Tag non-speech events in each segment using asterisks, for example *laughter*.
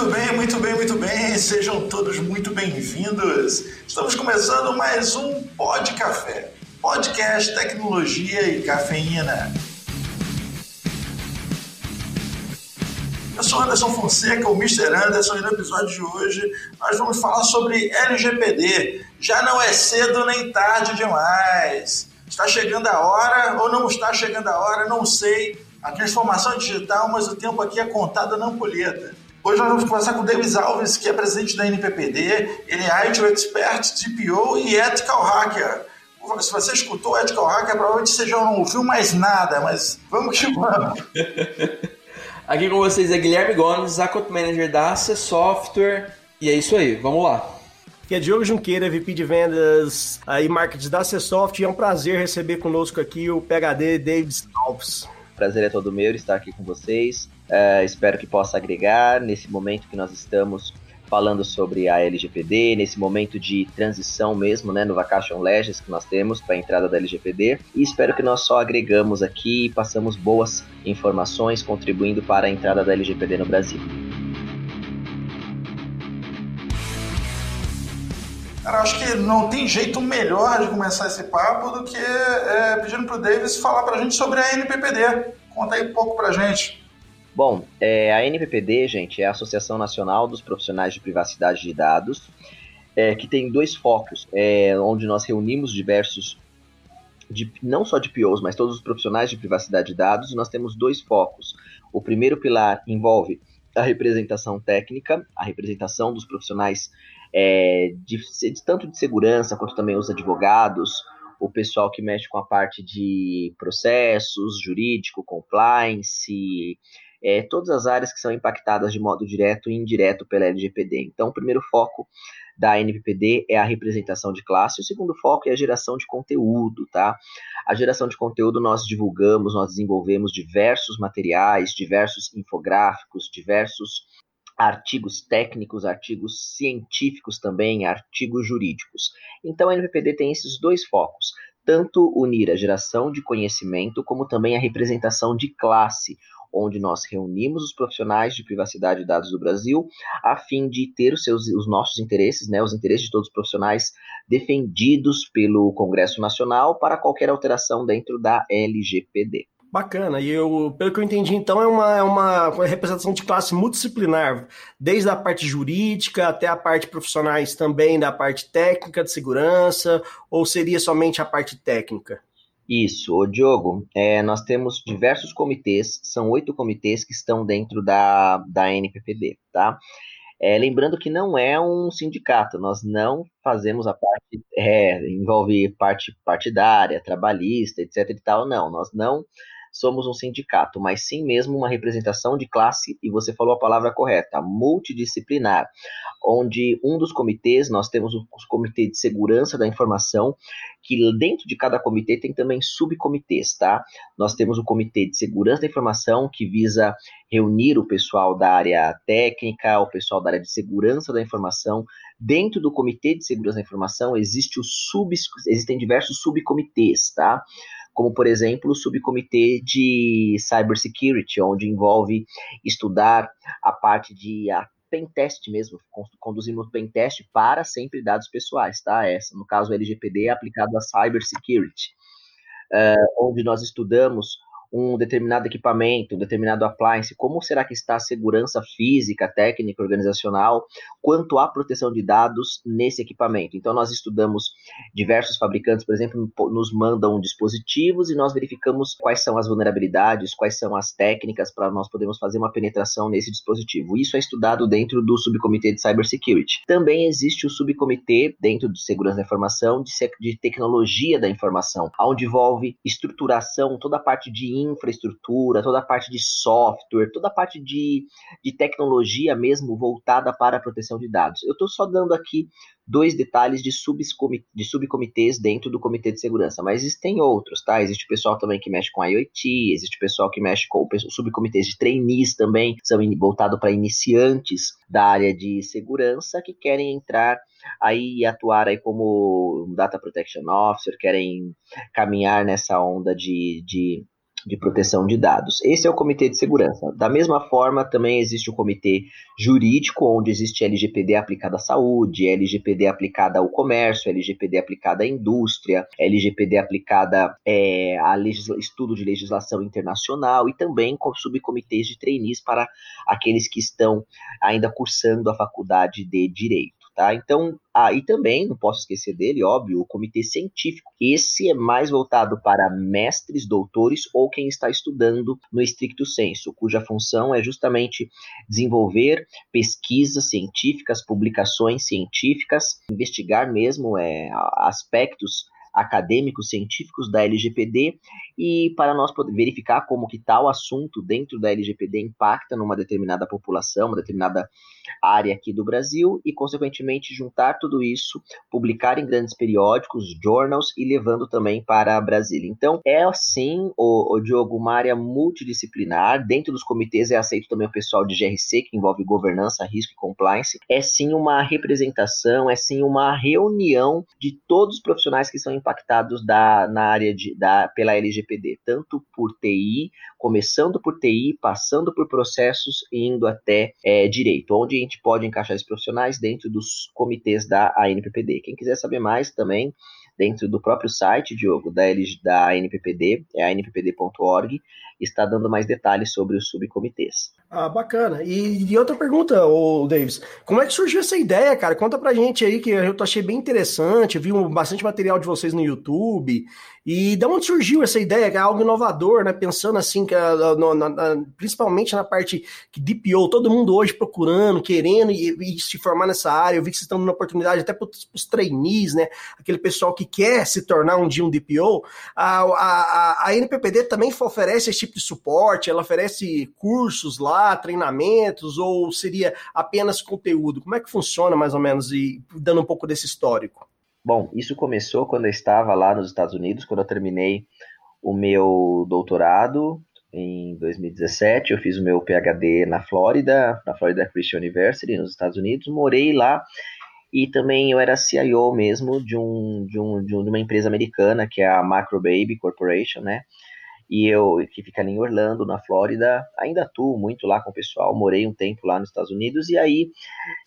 Muito bem, muito bem, muito bem. Sejam todos muito bem-vindos. Estamos começando mais um Pod Café, podcast tecnologia e cafeína. Eu sou Anderson Fonseca, o Mr. Anderson, e no episódio de hoje nós vamos falar sobre LGPD. Já não é cedo nem tarde demais. Está chegando a hora ou não está chegando a hora, não sei. A transformação digital, mas o tempo aqui é contado na ampulheta. Hoje nós vamos conversar com o Davis Alves, que é presidente da NPPD. Ele é IT Expert, TPO e Ethical Hacker. Se você escutou Ethical Hacker, provavelmente você já não ouviu mais nada, mas vamos que vamos. *laughs* Aqui com vocês é Guilherme Gomes, Account Manager da AC Software. E é isso aí, vamos lá. Aqui é Diogo Junqueira, VP de Vendas e Marketing da. E é um prazer receber conosco aqui o PHD Davis Alves. Prazer é todo meu estar aqui com vocês. Uh, espero que possa agregar nesse momento que nós estamos falando sobre a LGPD, nesse momento de transição mesmo, né, no Vacation Legends que nós temos para a entrada da LGPD. E espero que nós só agregamos aqui e passamos boas informações contribuindo para a entrada da LGPD no Brasil. Cara, acho que não tem jeito melhor de começar esse papo do que é, pedindo para o Davis falar para a gente sobre a NPPD. Conta aí um pouco para a gente. Bom, é, a NPPD, gente, é a Associação Nacional dos Profissionais de Privacidade de Dados, é, que tem dois focos, é, onde nós reunimos diversos, de, não só de POs, mas todos os profissionais de privacidade de dados, e nós temos dois focos. O primeiro pilar envolve a representação técnica, a representação dos profissionais é, de, de, tanto de segurança quanto também os advogados, o pessoal que mexe com a parte de processos, jurídico, compliance, é, todas as áreas que são impactadas de modo direto e indireto pela LGPD. Então, o primeiro foco da NPPD é a representação de classe, o segundo foco é a geração de conteúdo, tá? A geração de conteúdo nós divulgamos, nós desenvolvemos diversos materiais, diversos infográficos, diversos artigos técnicos, artigos científicos também, artigos jurídicos. Então a NPPD tem esses dois focos, tanto unir a geração de conhecimento como também a representação de classe, onde nós reunimos os profissionais de privacidade de dados do Brasil, a fim de ter os, seus, os nossos interesses, né, os interesses de todos os profissionais defendidos pelo Congresso Nacional para qualquer alteração dentro da LGPD. Bacana, e eu, pelo que eu entendi, então, é uma, é uma representação de classe multidisciplinar, desde a parte jurídica até a parte profissionais também, da parte técnica de segurança, ou seria somente a parte técnica? Isso, o Diogo, é, nós temos diversos comitês, são oito comitês que estão dentro da, da NPPD, tá? É, lembrando que não é um sindicato, nós não fazemos a parte, é, envolve parte partidária, trabalhista, etc e tal, não, nós não somos um sindicato, mas sim mesmo uma representação de classe, e você falou a palavra correta, multidisciplinar, onde um dos comitês, nós temos o comitê de segurança da informação, que dentro de cada comitê tem também subcomitês, tá? Nós temos o comitê de segurança da informação, que visa reunir o pessoal da área técnica, o pessoal da área de segurança da informação. Dentro do comitê de segurança da informação existe o sub, existem diversos subcomitês, tá? Como por exemplo o subcomitê de cybersecurity, onde envolve estudar a parte de a pentest mesmo, conduzimos pentest para sempre dados pessoais, tá? Essa, no caso, o LGPD é aplicado a cybersecurity, uh, onde nós estudamos um determinado equipamento, um determinado appliance, como será que está a segurança física, técnica, organizacional, quanto à proteção de dados nesse equipamento. Então, nós estudamos diversos fabricantes, por exemplo, nos mandam dispositivos e nós verificamos quais são as vulnerabilidades, quais são as técnicas para nós podermos fazer uma penetração nesse dispositivo. Isso é estudado dentro do subcomitê de cybersecurity. Também existe o subcomitê dentro de segurança da informação, de, de tecnologia da informação, onde envolve estruturação, toda a parte de infraestrutura, toda a parte de software, toda a parte de, de tecnologia mesmo voltada para a proteção de dados. Eu estou só dando aqui dois detalhes de, de subcomitês dentro do Comitê de Segurança, mas existem outros, tá? Existe pessoal também que mexe com IoT, existe pessoal que mexe com subcomitês de trainees também, são voltados para iniciantes da área de segurança que querem entrar aí e atuar aí como Data Protection Officer, querem caminhar nessa onda de, de de proteção de dados. Esse é o comitê de segurança. Da mesma forma, também existe o comitê jurídico, onde existe LGPD aplicada à saúde, LGPD aplicada ao comércio, LGPD aplicada à indústria, LGPD aplicada é, a estudo de legislação internacional e também com subcomitês de trainees para aqueles que estão ainda cursando a faculdade de direito. Tá? Então, ah, e também, não posso esquecer dele, óbvio, o comitê científico. Esse é mais voltado para mestres, doutores ou quem está estudando no estricto senso, cuja função é justamente desenvolver pesquisas científicas, publicações científicas, investigar mesmo é, aspectos acadêmicos, científicos da LGPD e para nós poder verificar como que tal assunto dentro da LGPD impacta numa determinada população, uma determinada área aqui do Brasil e, consequentemente, juntar tudo isso, publicar em grandes periódicos, journals e levando também para Brasília. Então, é assim, o, o Diogo, uma área multidisciplinar. Dentro dos comitês é aceito também o pessoal de GRC, que envolve governança, risco e compliance. É sim uma representação, é sim uma reunião de todos os profissionais que são impactados da, na área de, da, pela LGPD, tanto por TI, começando por TI, passando por processos e indo até é, direito, onde a gente pode encaixar esses profissionais dentro dos comitês da ANPPD. Quem quiser saber mais também, dentro do próprio site, Diogo, da, da ANPPD, é anppd.org, está dando mais detalhes sobre os subcomitês. Ah, bacana. E, e outra pergunta, o Davis, como é que surgiu essa ideia, cara? Conta pra gente aí, que eu achei bem interessante, vi bastante material de vocês no YouTube, e de onde surgiu essa ideia, que é algo inovador, né? Pensando assim, que, ah, no, na, principalmente na parte que DPO, todo mundo hoje procurando, querendo e, e, se formar nessa área. Eu vi que vocês estão dando oportunidade até para os trainees, né? Aquele pessoal que quer se tornar um dia um DPO. A, a, a NPPD também oferece esse tipo de suporte, ela oferece cursos lá, treinamentos, ou seria apenas conteúdo? Como é que funciona mais ou menos, e dando um pouco desse histórico? Bom, isso começou quando eu estava lá nos Estados Unidos, quando eu terminei o meu doutorado em 2017. Eu fiz o meu PhD na Flórida, na Florida Christian University, nos Estados Unidos. Morei lá e também eu era CIO mesmo de, um, de, um, de uma empresa americana que é a Macro Baby Corporation, né? E eu, que fica ali em Orlando, na Flórida, ainda atuo muito lá com o pessoal, morei um tempo lá nos Estados Unidos e aí,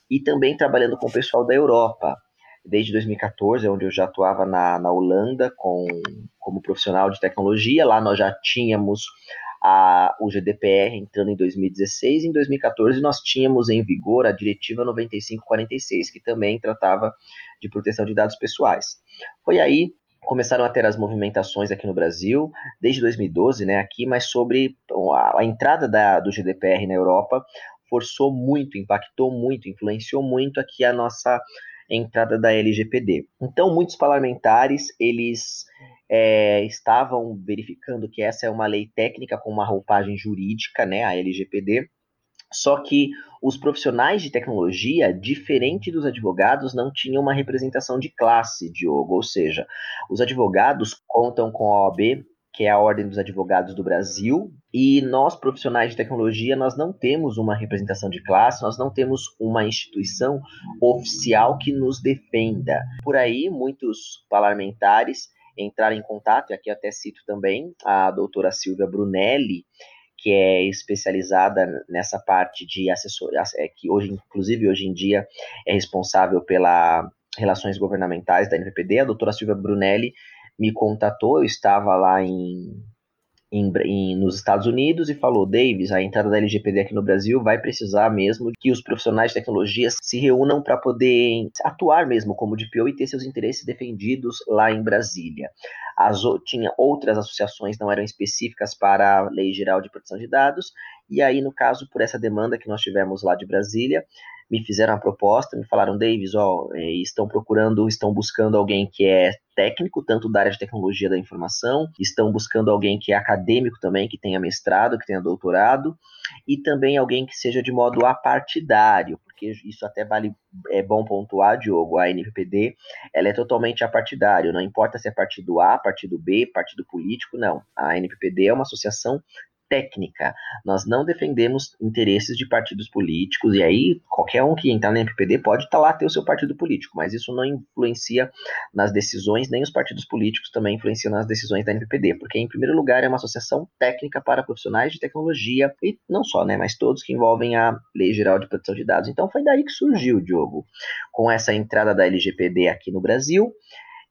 e também trabalhando com o pessoal da Europa desde 2014, onde eu já atuava na, na Holanda com, como profissional de tecnologia. Lá nós já tínhamos a, o GDPR entrando em 2016. Em 2014, nós tínhamos em vigor a Diretiva 9546, que também tratava de proteção de dados pessoais. Foi aí começaram a ter as movimentações aqui no Brasil, desde 2012, né, aqui, mas sobre a, a entrada da, do GDPR na Europa forçou muito, impactou muito, influenciou muito aqui a nossa entrada da LGPD. Então, muitos parlamentares eles é, estavam verificando que essa é uma lei técnica com uma roupagem jurídica, né, a LGPD. Só que os profissionais de tecnologia, diferente dos advogados, não tinham uma representação de classe, Diogo. Ou seja, os advogados contam com a OAB que é a Ordem dos Advogados do Brasil, e nós, profissionais de tecnologia, nós não temos uma representação de classe, nós não temos uma instituição oficial que nos defenda. Por aí, muitos parlamentares entraram em contato, e aqui até cito também a doutora Silvia Brunelli, que é especializada nessa parte de assessoria, é, que hoje, inclusive, hoje em dia é responsável pela relações governamentais da NPPD, a doutora Silvia Brunelli me contatou, eu estava lá em, em, em, nos Estados Unidos e falou: Davis, a entrada da LGPD aqui no Brasil vai precisar mesmo que os profissionais de tecnologia se reúnam para poder atuar mesmo como DPO e ter seus interesses defendidos lá em Brasília. As, tinha outras associações não eram específicas para a Lei Geral de Proteção de Dados, e aí, no caso, por essa demanda que nós tivemos lá de Brasília, me fizeram a proposta, me falaram, Davis, ó, é, estão procurando, estão buscando alguém que é técnico, tanto da área de tecnologia da informação, estão buscando alguém que é acadêmico também, que tenha mestrado, que tenha doutorado, e também alguém que seja de modo apartidário, porque isso até vale, é bom pontuar, Diogo, a NPPD, ela é totalmente apartidário, não importa se é partido A, partido B, partido político, não. A NPPD é uma associação técnica. Nós não defendemos interesses de partidos políticos, e aí qualquer um que entrar na MPPD pode estar tá lá ter o seu partido político, mas isso não influencia nas decisões, nem os partidos políticos também influenciam nas decisões da MPPD, porque em primeiro lugar é uma associação técnica para profissionais de tecnologia, e não só, né, mas todos que envolvem a Lei Geral de Proteção de Dados. Então foi daí que surgiu, Diogo, com essa entrada da LGPD aqui no Brasil,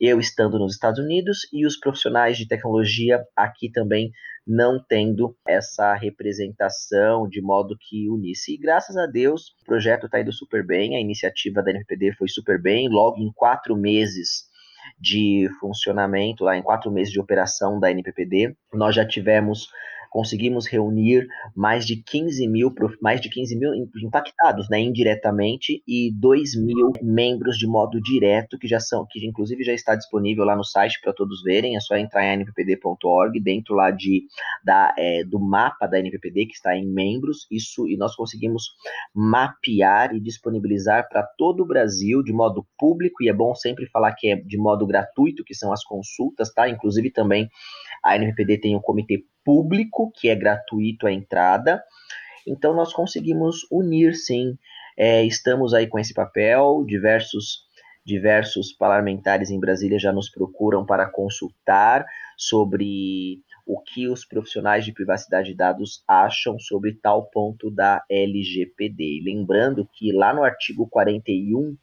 eu estando nos Estados Unidos e os profissionais de tecnologia aqui também não tendo essa representação de modo que unisse. E graças a Deus, o projeto está indo super bem, a iniciativa da NPD foi super bem, logo em quatro meses de funcionamento, lá em quatro meses de operação da NPPD, nós já tivemos conseguimos reunir mais de 15 mil, mais de 15 mil impactados, né, indiretamente, e 2 mil membros de modo direto, que já são, que inclusive já está disponível lá no site para todos verem, é só entrar em nppd.org, dentro lá de, da, é, do mapa da NPPD, que está em membros, isso, e nós conseguimos mapear e disponibilizar para todo o Brasil de modo público, e é bom sempre falar que é de modo gratuito, que são as consultas, tá? Inclusive também a NPPD tem um comitê público, que é gratuito a entrada. Então nós conseguimos unir, sim. É, estamos aí com esse papel, diversos diversos parlamentares em Brasília já nos procuram para consultar sobre o que os profissionais de privacidade de dados acham sobre tal ponto da LGPD. lembrando que lá no artigo 41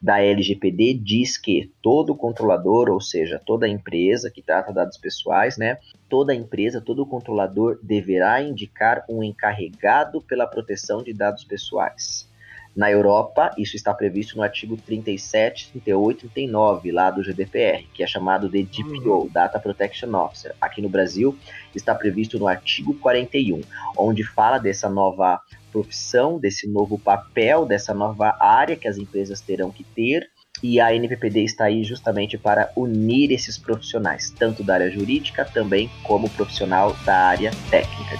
da LGPD diz que todo controlador, ou seja, toda empresa que trata dados pessoais, né, toda empresa, todo controlador deverá indicar um encarregado pela proteção de dados pessoais. Na Europa, isso está previsto no artigo 37, 38 e 39 lá do GDPR, que é chamado de DPO, uhum. Data Protection Officer. Aqui no Brasil, está previsto no artigo 41, onde fala dessa nova profissão, desse novo papel, dessa nova área que as empresas terão que ter. E a NPPD está aí justamente para unir esses profissionais, tanto da área jurídica também como profissional da área técnica.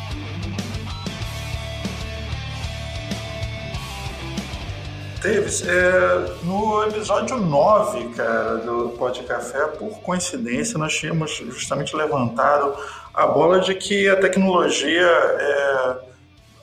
Davis, é, no episódio 9, cara, do Pod Café, por coincidência, nós tínhamos justamente levantado a bola de que a tecnologia, é,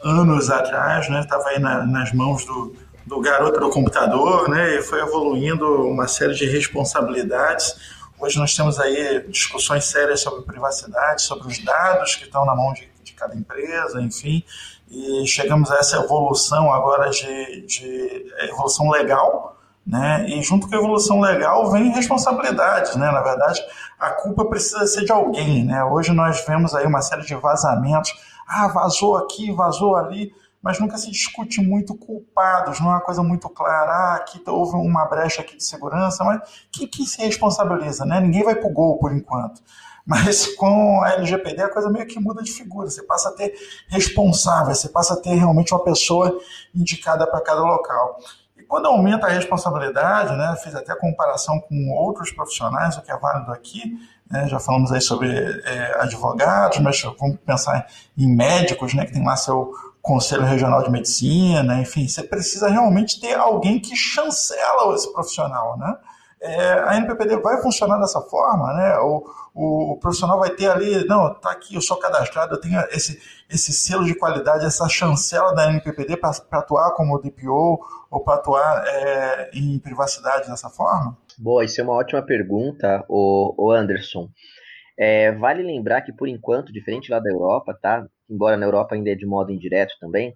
anos atrás, né, estava aí na, nas mãos do, do garoto do computador, né, e foi evoluindo uma série de responsabilidades. Hoje nós temos aí discussões sérias sobre privacidade, sobre os dados que estão na mão de, de cada empresa, enfim e chegamos a essa evolução agora de, de evolução legal, né? E junto com a evolução legal vem responsabilidades, né? Na verdade, a culpa precisa ser de alguém, né? Hoje nós vemos aí uma série de vazamentos, ah, vazou aqui, vazou ali, mas nunca se discute muito culpados, não é uma coisa muito clara, ah, aqui houve uma brecha aqui de segurança, mas quem que se responsabiliza, né? Ninguém vai pro gol por enquanto. Mas com a LGPD a coisa meio que muda de figura. Você passa a ter responsável, você passa a ter realmente uma pessoa indicada para cada local. E quando aumenta a responsabilidade, né, fiz até a comparação com outros profissionais, o que é válido aqui, né, já falamos aí sobre é, advogados, mas vamos pensar em médicos, né, que tem lá seu Conselho Regional de Medicina, enfim, você precisa realmente ter alguém que chancela esse profissional, né? É, a NPPD vai funcionar dessa forma, né? O, o, o, profissional vai ter ali, não, tá aqui, eu sou cadastrado, eu tenho esse, esse selo de qualidade, essa chancela da NPPD para atuar como DPO ou para atuar é, em privacidade dessa forma? Boa, isso é uma ótima pergunta, o, o Anderson. É, vale lembrar que, por enquanto, diferente lá da Europa, tá? Embora na Europa ainda é de modo indireto também,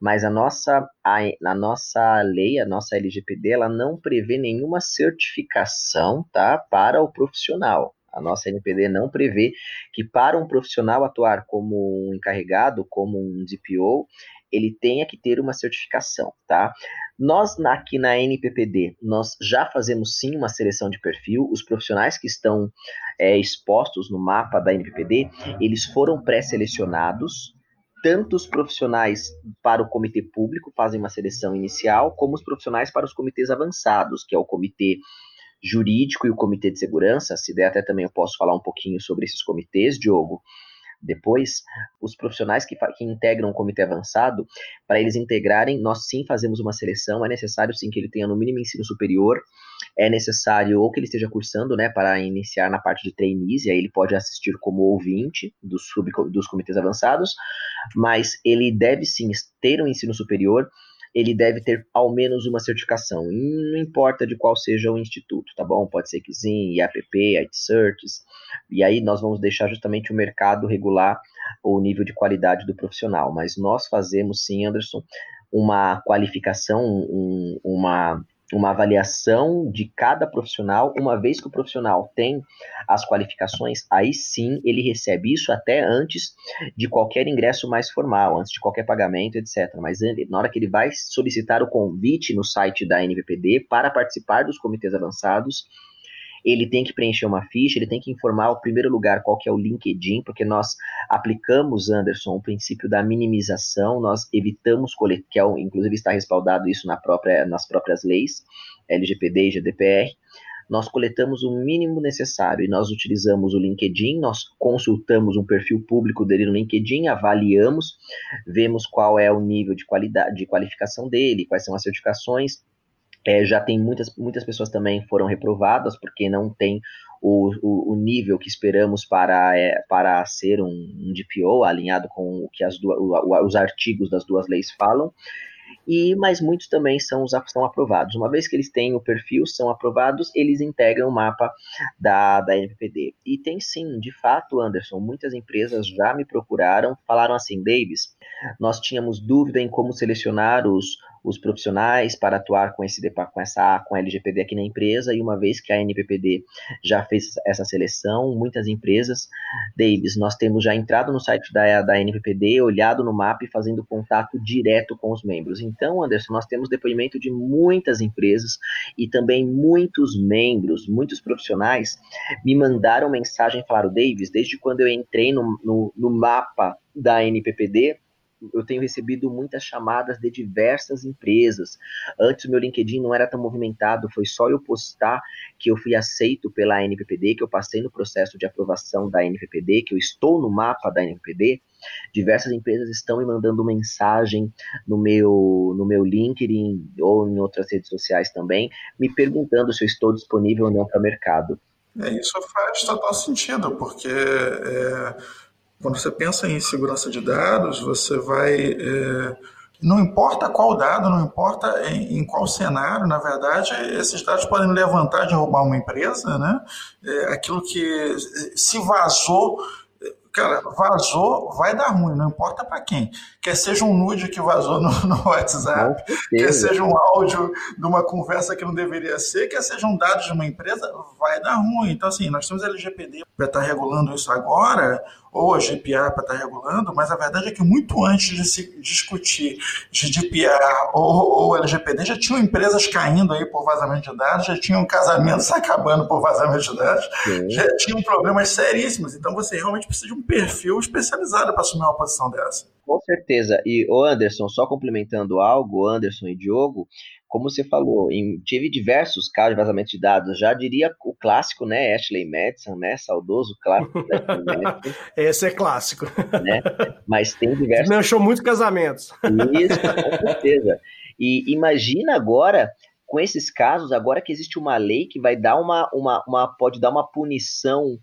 mas a nossa, a, a nossa lei, a nossa LGPD, ela não prevê nenhuma certificação tá, para o profissional. A nossa NPD não prevê que para um profissional atuar como um encarregado, como um DPO, ele tenha que ter uma certificação, tá? Nós aqui na NPPD, nós já fazemos sim uma seleção de perfil. Os profissionais que estão é, expostos no mapa da NPPD, eles foram pré-selecionados, tanto os profissionais para o comitê público fazem uma seleção inicial, como os profissionais para os comitês avançados, que é o comitê jurídico e o comitê de segurança. Se der, até também eu posso falar um pouquinho sobre esses comitês, Diogo. Depois, os profissionais que, que integram o comitê avançado, para eles integrarem, nós sim fazemos uma seleção. É necessário sim que ele tenha no mínimo ensino superior é necessário ou que ele esteja cursando, né, para iniciar na parte de trainees, e aí ele pode assistir como ouvinte dos, sub, dos comitês avançados, mas ele deve sim ter um ensino superior, ele deve ter ao menos uma certificação, não importa de qual seja o instituto, tá bom? Pode ser Kizin, IAPP, ITCerts, e aí nós vamos deixar justamente o mercado regular o nível de qualidade do profissional, mas nós fazemos sim, Anderson, uma qualificação, um, uma uma avaliação de cada profissional, uma vez que o profissional tem as qualificações, aí sim ele recebe isso até antes de qualquer ingresso mais formal, antes de qualquer pagamento, etc. Mas na hora que ele vai solicitar o convite no site da NVPD para participar dos comitês avançados, ele tem que preencher uma ficha, ele tem que informar, em primeiro lugar, qual que é o LinkedIn, porque nós aplicamos, Anderson, o princípio da minimização, nós evitamos, que é, inclusive está respaldado isso na própria, nas próprias leis, LGPD e GDPR, nós coletamos o mínimo necessário e nós utilizamos o LinkedIn, nós consultamos um perfil público dele no LinkedIn, avaliamos, vemos qual é o nível de qualidade, de qualificação dele, quais são as certificações, é, já tem muitas, muitas pessoas também foram reprovadas porque não tem o, o, o nível que esperamos para, é, para ser um, um, DPO, alinhado com o que as duas, o, os artigos das duas leis falam. E, mas muitos também são, são aprovados. Uma vez que eles têm o perfil, são aprovados, eles integram o mapa da, da. E tem sim, de fato, Anderson, muitas empresas já me procuraram, falaram assim, Davis, nós tínhamos dúvida em como selecionar os, os profissionais para atuar com esse com essa com a LGPD aqui na empresa e uma vez que a NPPD já fez essa seleção, muitas empresas, Davis, nós temos já entrado no site da, da NPPD, olhado no mapa e fazendo contato direto com os membros. Então, Anderson, nós temos depoimento de muitas empresas e também muitos membros, muitos profissionais me mandaram mensagem e falaram, Davis, desde quando eu entrei no, no, no mapa da NPPD, eu tenho recebido muitas chamadas de diversas empresas. Antes meu LinkedIn não era tão movimentado, foi só eu postar que eu fui aceito pela NPPD, que eu passei no processo de aprovação da NPPD, que eu estou no mapa da NPPD. Diversas empresas estão me mandando mensagem no meu, no meu LinkedIn ou em outras redes sociais também, me perguntando se eu estou disponível ou não para o mercado. É, isso faz total sentido, porque é quando você pensa em segurança de dados, você vai. É, não importa qual dado, não importa em, em, qual cenário, na verdade, esses dados podem levantar de roubar uma empresa, né? É, aquilo que se vazou cara, vazou, vai dar ruim, não importa para quem. Quer seja um nude que vazou no, no WhatsApp, quer seja um áudio de uma conversa que não deveria ser, quer seja um dado de uma empresa, vai dar ruim. Então, assim, nós temos LGPD para estar regulando isso agora, ou a GDPR para estar tá regulando, mas a verdade é que muito antes de se discutir GDPR ou, ou LGPD, já tinham empresas caindo aí por vazamento de dados, já tinham casamentos *laughs* acabando por vazamento de dados, Sim. já tinham problemas seríssimos. Então você realmente precisa de um perfil especializado para assumir uma posição dessa. Com certeza. E o Anderson, só complementando algo, Anderson e Diogo, como você falou, em, tive diversos casos de vazamento de dados. Já diria o clássico, né? Ashley Madison, né? Saudoso clássico *laughs* Esse é clássico. Né? Mas tem diversos. Manchou muitos casamentos. Isso, com certeza. E imagina agora com esses casos, agora que existe uma lei que vai dar uma, uma, uma pode dar uma punição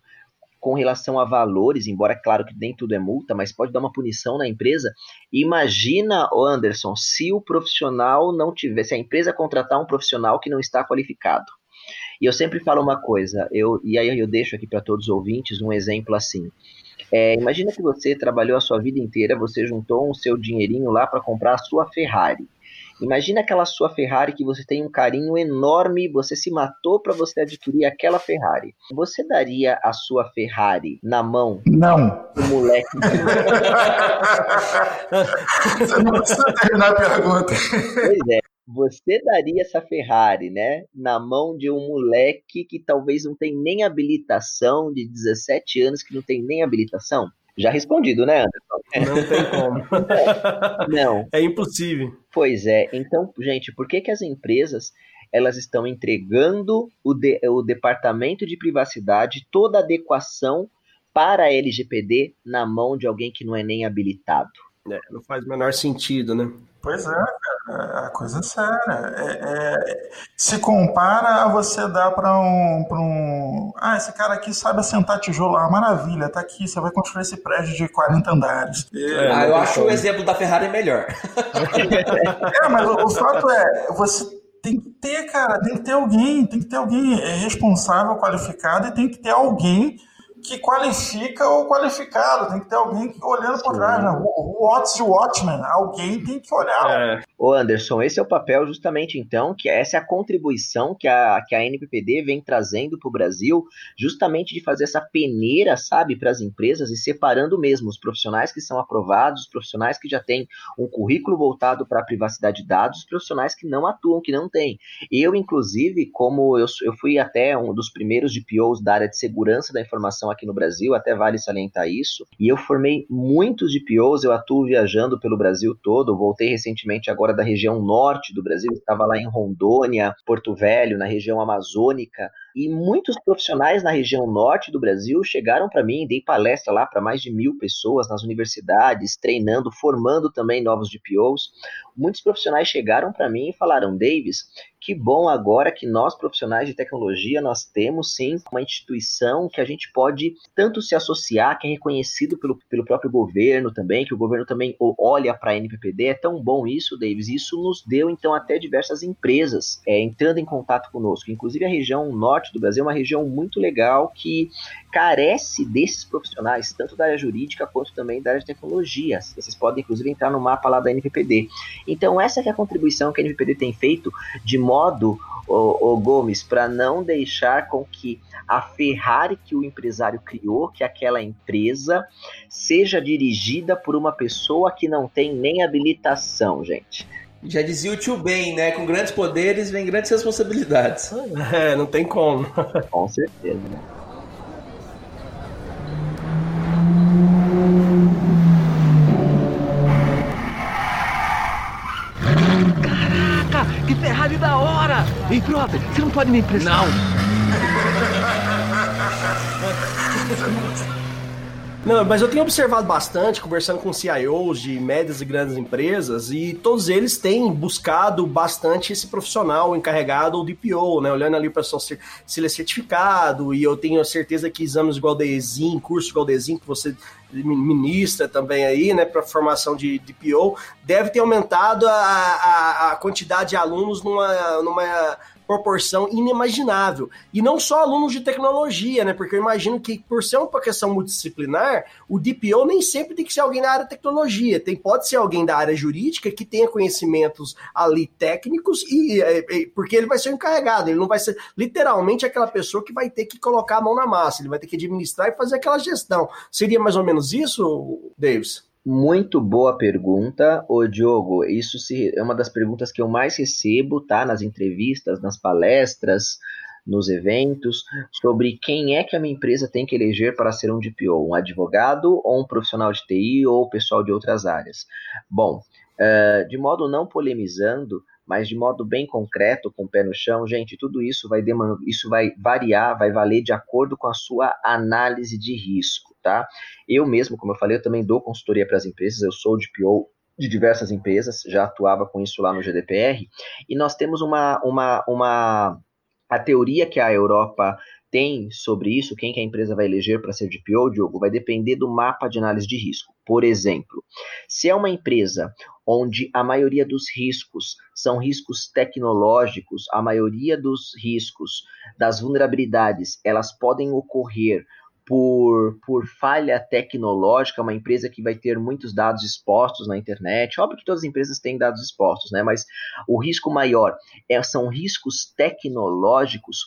com relação a valores, embora claro que nem tudo é multa, mas pode dar uma punição na empresa. Imagina, Anderson, se o profissional não tiver, se a empresa contratar um profissional que não está qualificado. E eu sempre falo uma coisa, eu, e aí eu deixo aqui para todos os ouvintes um exemplo assim. É, imagina que você trabalhou a sua vida inteira, você juntou um seu dinheirinho lá para comprar a sua Ferrari. Imagina aquela sua Ferrari que você tem um carinho enorme, você se matou para você adquirir aquela Ferrari. Você daria a sua Ferrari na mão não. do moleque? você não precisa terminar a pergunta. Pois é. Você daria essa Ferrari, né, na mão de um moleque que talvez não tem nem habilitação, de 17 anos, que não tem nem habilitação? Já respondido, né, Anderson? Não tem como. Não. É impossível. Pois é. Então, gente, por que, que as empresas elas estão entregando o, de, o departamento de privacidade, toda a adequação para a LGPD na mão de alguém que não é nem habilitado? É, não faz o menor sentido, né? Pois é, cara, a coisa é séria. É, é, se compara a você dar para um, um. Ah, esse cara aqui sabe assentar tijolo. Ah, maravilha, tá aqui, você vai construir esse prédio de 40 andares. É, ah, eu acho o exemplo da Ferrari melhor. *laughs* é, mas o, o fato é, você tem que ter, cara, tem que ter alguém, tem que ter alguém responsável, qualificado, e tem que ter alguém que qualifica o qualificado. Tem que ter alguém olhando por trás, né? O Watts de Watchman, alguém tem que olhar. É. Ô Anderson, esse é o papel justamente então, que essa é a contribuição que a, que a NPPD vem trazendo para o Brasil, justamente de fazer essa peneira, sabe, para as empresas e separando mesmo os profissionais que são aprovados, os profissionais que já têm um currículo voltado para a privacidade de dados, os profissionais que não atuam, que não têm. Eu, inclusive, como eu, eu fui até um dos primeiros DPOs da área de segurança da informação aqui no Brasil, até vale salientar isso. E eu formei muitos DPOs, eu atuo viajando pelo Brasil todo, voltei recentemente agora da região norte do Brasil, estava lá em Rondônia, Porto Velho, na região amazônica, e muitos profissionais na região norte do Brasil chegaram para mim, dei palestra lá para mais de mil pessoas nas universidades, treinando, formando também novos DPOs. Muitos profissionais chegaram para mim e falaram, Davis, que bom agora que nós profissionais de tecnologia nós temos sim uma instituição que a gente pode tanto se associar, que é reconhecido pelo, pelo próprio governo também, que o governo também olha para a NPPD. É tão bom isso, Davis. Isso nos deu então até diversas empresas é, entrando em contato conosco. Inclusive a região norte do Brasil é uma região muito legal que carece desses profissionais, tanto da área jurídica quanto também da área de tecnologia. Vocês podem, inclusive, entrar no mapa lá da NPPD. Então, essa é a contribuição que a NPPD tem feito de modo, o, o Gomes, para não deixar com que a Ferrari que o empresário criou, que aquela empresa, seja dirigida por uma pessoa que não tem nem habilitação, gente. Já dizia o tio Ben, né? Com grandes poderes vem grandes responsabilidades. *laughs* É, não tem como. *laughs* Com certeza. Que Ferrari da hora! Ei, Frota, você não pode me emprestar? Não. Não, mas eu tenho observado bastante, conversando com CIOs de médias e grandes empresas, e todos eles têm buscado bastante esse profissional encarregado ou DPO, né? Olhando ali para se ele é certificado, e eu tenho certeza que exames igual DESIM, curso igual DESIM, que você ministra também aí, né, para formação de DPO, deve ter aumentado a, a, a quantidade de alunos numa, numa proporção inimaginável. E não só alunos de tecnologia, né? Porque eu imagino que, por ser uma questão multidisciplinar, o DPO nem sempre tem que ser alguém da área de tecnologia. Tem, pode ser alguém da área jurídica que tenha conhecimentos ali técnicos, e, e porque ele vai ser o encarregado, ele não vai ser literalmente aquela pessoa que vai ter que colocar a mão na massa, ele vai ter que administrar e fazer aquela gestão. Seria mais ou menos isso, Davis? Muito boa pergunta, ô Diogo. Isso se, é uma das perguntas que eu mais recebo, tá? Nas entrevistas, nas palestras, nos eventos, sobre quem é que a minha empresa tem que eleger para ser um DPO, um advogado ou um profissional de TI ou pessoal de outras áreas. Bom, uh, de modo não polemizando, mas de modo bem concreto, com o pé no chão, gente, tudo isso vai isso vai variar, vai valer de acordo com a sua análise de risco, tá? Eu mesmo, como eu falei, eu também dou consultoria para as empresas, eu sou DPO de diversas empresas, já atuava com isso lá no GDPR, e nós temos uma, uma, uma a teoria que a Europa tem sobre isso, quem que a empresa vai eleger para ser DPO, Diogo, vai depender do mapa de análise de risco. Por exemplo, se é uma empresa onde a maioria dos riscos são riscos tecnológicos, a maioria dos riscos das vulnerabilidades, elas podem ocorrer por, por falha tecnológica, uma empresa que vai ter muitos dados expostos na internet. Óbvio que todas as empresas têm dados expostos, né? Mas o risco maior é, são riscos tecnológicos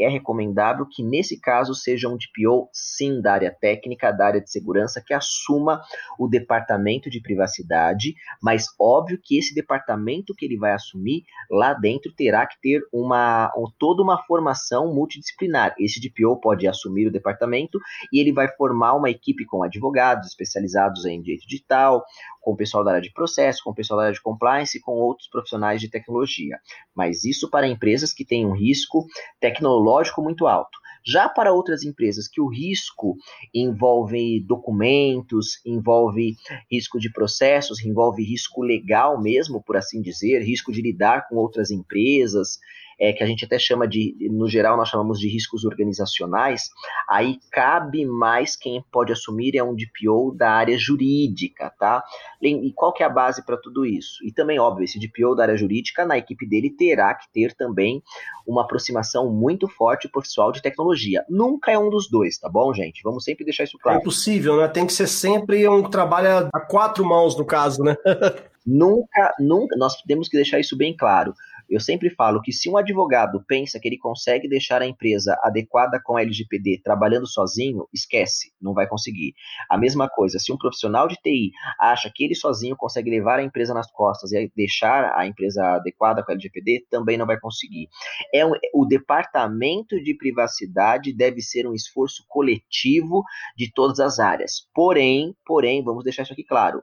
é recomendável que, nesse caso, seja um DPO, sim, da área técnica, da área de segurança, que assuma o departamento de privacidade, mas óbvio que esse departamento que ele vai assumir, lá dentro terá que ter uma, toda uma formação multidisciplinar. Esse DPO pode assumir o departamento e ele vai formar uma equipe com advogados especializados em direito digital, com o pessoal da área de processo, com o pessoal da área de compliance e com outros profissionais de tecnologia. Mas isso para empresas que têm um risco tecnológico muito alto. Já para outras empresas que o risco envolve documentos, envolve risco de processos, envolve risco legal mesmo, por assim dizer, risco de lidar com outras empresas, é, que a gente até chama de, no geral, nós chamamos de riscos organizacionais, aí cabe mais quem pode assumir é um DPO da área jurídica, tá? E qual que é a base para tudo isso? E também, óbvio, esse DPO da área jurídica, na equipe dele, terá que ter também uma aproximação muito forte pessoal de tecnologia. Nunca é um dos dois, tá bom, gente? Vamos sempre deixar isso claro. É impossível, né? Tem que ser sempre um que trabalha a quatro mãos, no caso, né? *laughs* nunca, nunca, nós temos que deixar isso bem claro. Eu sempre falo que se um advogado pensa que ele consegue deixar a empresa adequada com a LGPD trabalhando sozinho, esquece, não vai conseguir. A mesma coisa, se um profissional de TI acha que ele sozinho consegue levar a empresa nas costas e deixar a empresa adequada com a LGPD, também não vai conseguir. É um, o departamento de privacidade deve ser um esforço coletivo de todas as áreas. Porém, porém, vamos deixar isso aqui claro.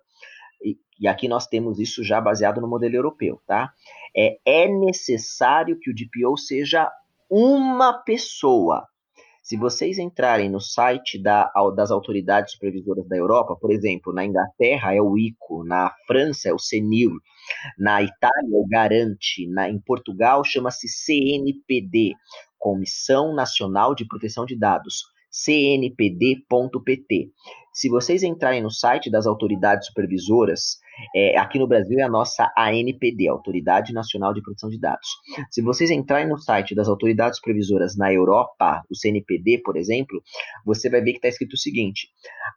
E, e aqui nós temos isso já baseado no modelo europeu, tá? É, é necessário que o DPO seja uma pessoa. Se vocês entrarem no site da, das autoridades supervisoras da Europa, por exemplo, na Inglaterra é o ICO, na França é o CENIL, na Itália é o Garante, na, em Portugal chama-se CNPD, Comissão Nacional de Proteção de Dados, cnpd.pt. Se vocês entrarem no site das autoridades supervisoras, é, aqui no Brasil é a nossa ANPD, Autoridade Nacional de Proteção de Dados. Se vocês entrarem no site das autoridades supervisoras na Europa, o CNPD, por exemplo, você vai ver que está escrito o seguinte: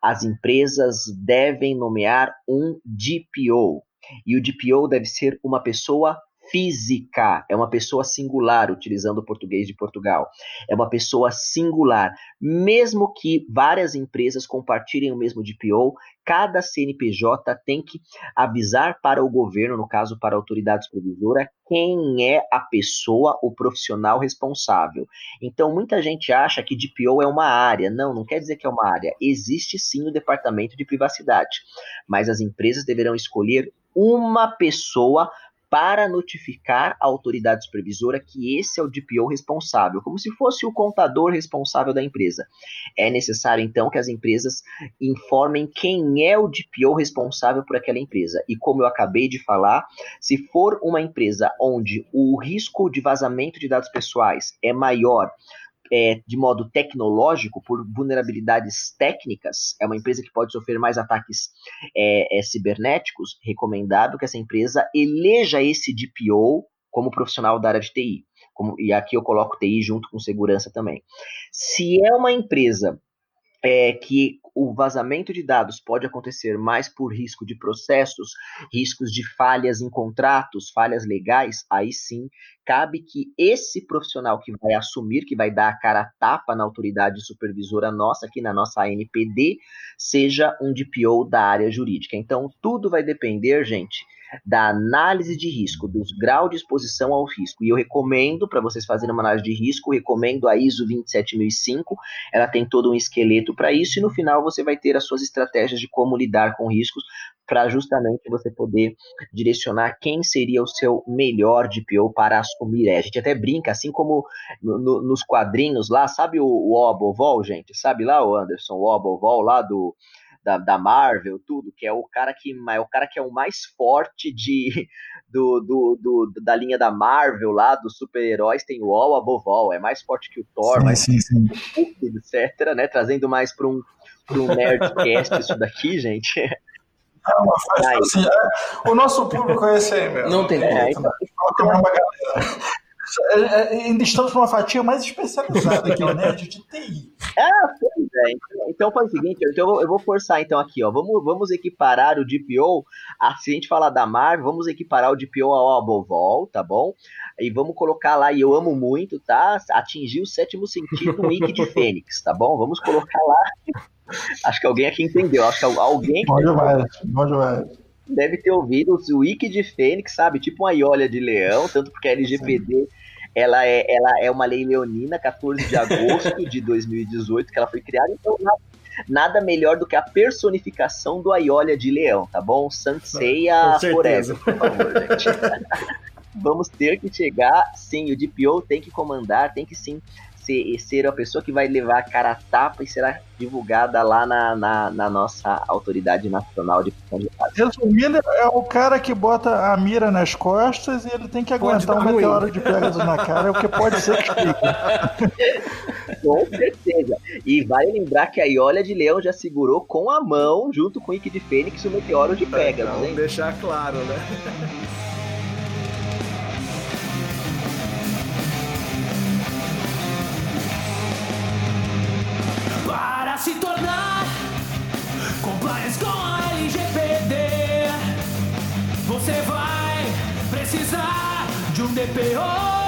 as empresas devem nomear um DPO. E o DPO deve ser uma pessoa física, é uma pessoa singular, utilizando o português de Portugal. É uma pessoa singular. Mesmo que várias empresas compartilhem o mesmo DPO, cada CNPJ tem que avisar para o governo, no caso para a autoridade supervisora, quem é a pessoa, o profissional responsável. Então, muita gente acha que DPO é uma área. Não, não quer dizer que é uma área. Existe sim o departamento de privacidade, mas as empresas deverão escolher uma pessoa para notificar a autoridade supervisora que esse é o DPO responsável, como se fosse o contador responsável da empresa. É necessário, então, que as empresas informem quem é o DPO responsável por aquela empresa. E como eu acabei de falar, se for uma empresa onde o risco de vazamento de dados pessoais é maior é, de modo tecnológico, por vulnerabilidades técnicas, é uma empresa que pode sofrer mais ataques é, é, cibernéticos, recomendável que essa empresa eleja esse DPO como profissional da área de TI. Como, e aqui eu coloco TI junto com segurança também. Se é uma empresa é que o vazamento de dados pode acontecer mais por risco de processos, riscos de falhas em contratos, falhas legais, aí sim cabe que esse profissional que vai assumir, que vai dar a cara a tapa na autoridade supervisora nossa, aqui na nossa ANPD, seja um DPO da área jurídica. Então, tudo vai depender, gente, da análise de risco, dos graus de exposição ao risco. E eu recomendo, para vocês fazerem uma análise de risco, recomendo a ISO 27005. Ela tem todo um esqueleto para isso, e no final você vai ter as suas estratégias de como lidar com riscos, para justamente você poder direcionar quem seria o seu melhor DPO para assumir. É, a gente até brinca, assim como no, no, nos quadrinhos lá, sabe o, o Obovol, gente? Sabe lá o Anderson, o Obovol lá do da, da Marvel, tudo, que é o cara que é o cara que é o mais forte de *laughs* do, do, do da linha da Marvel lá, dos super-heróis, tem o All Above All, é mais forte que o Thor, sim, mais sim, sim. etc, né? Trazendo mais para um, para um Nerdcast isso daqui, *laughs* gente. É uma assim, é, o nosso público é esse aí mesmo. Não tem é, então, então, galera. É, é, ainda estamos numa fatia mais especializada, que é o nerd de TI. Ah, pois é. Então, faz o seguinte, então eu vou forçar então aqui, ó. Vamos, vamos equiparar o DPO, a, se a gente falar da Marvel, vamos equiparar o DPO ao Abovol, tá bom? E vamos colocar lá, e eu amo muito, tá? Atingir o sétimo sentido no Wiki de *laughs* Fênix, tá bom? Vamos colocar lá. Acho que alguém aqui entendeu. Acho que alguém. Pode vai, pode vai deve ter ouvido o Wiki de Fênix, sabe? Tipo uma Iolha de leão, tanto porque a LGPD ela é, ela é uma lei leonina, 14 de agosto de 2018, que ela foi criada, então nada melhor do que a personificação do Aiolia de Leão, tá bom? Sanseia Forever, por favor, gente. *laughs* Vamos ter que chegar, sim, o DPO tem que comandar, tem que sim ser, ser a pessoa que vai levar a cara a tapa e será divulgada lá na, na, na nossa autoridade nacional de Resumindo, é o cara que bota a mira nas costas e ele tem que aguentar um meteoro de Pegasus na cara, é o que pode ser que explica. *laughs* com certeza. E vale lembrar que a Iólia de Leão já segurou com a mão, junto com o Ike de Fênix, o meteoro de Pegasus. Vamos deixar claro, né? Se tornar compliance com a LGPD, você vai precisar de um DPO,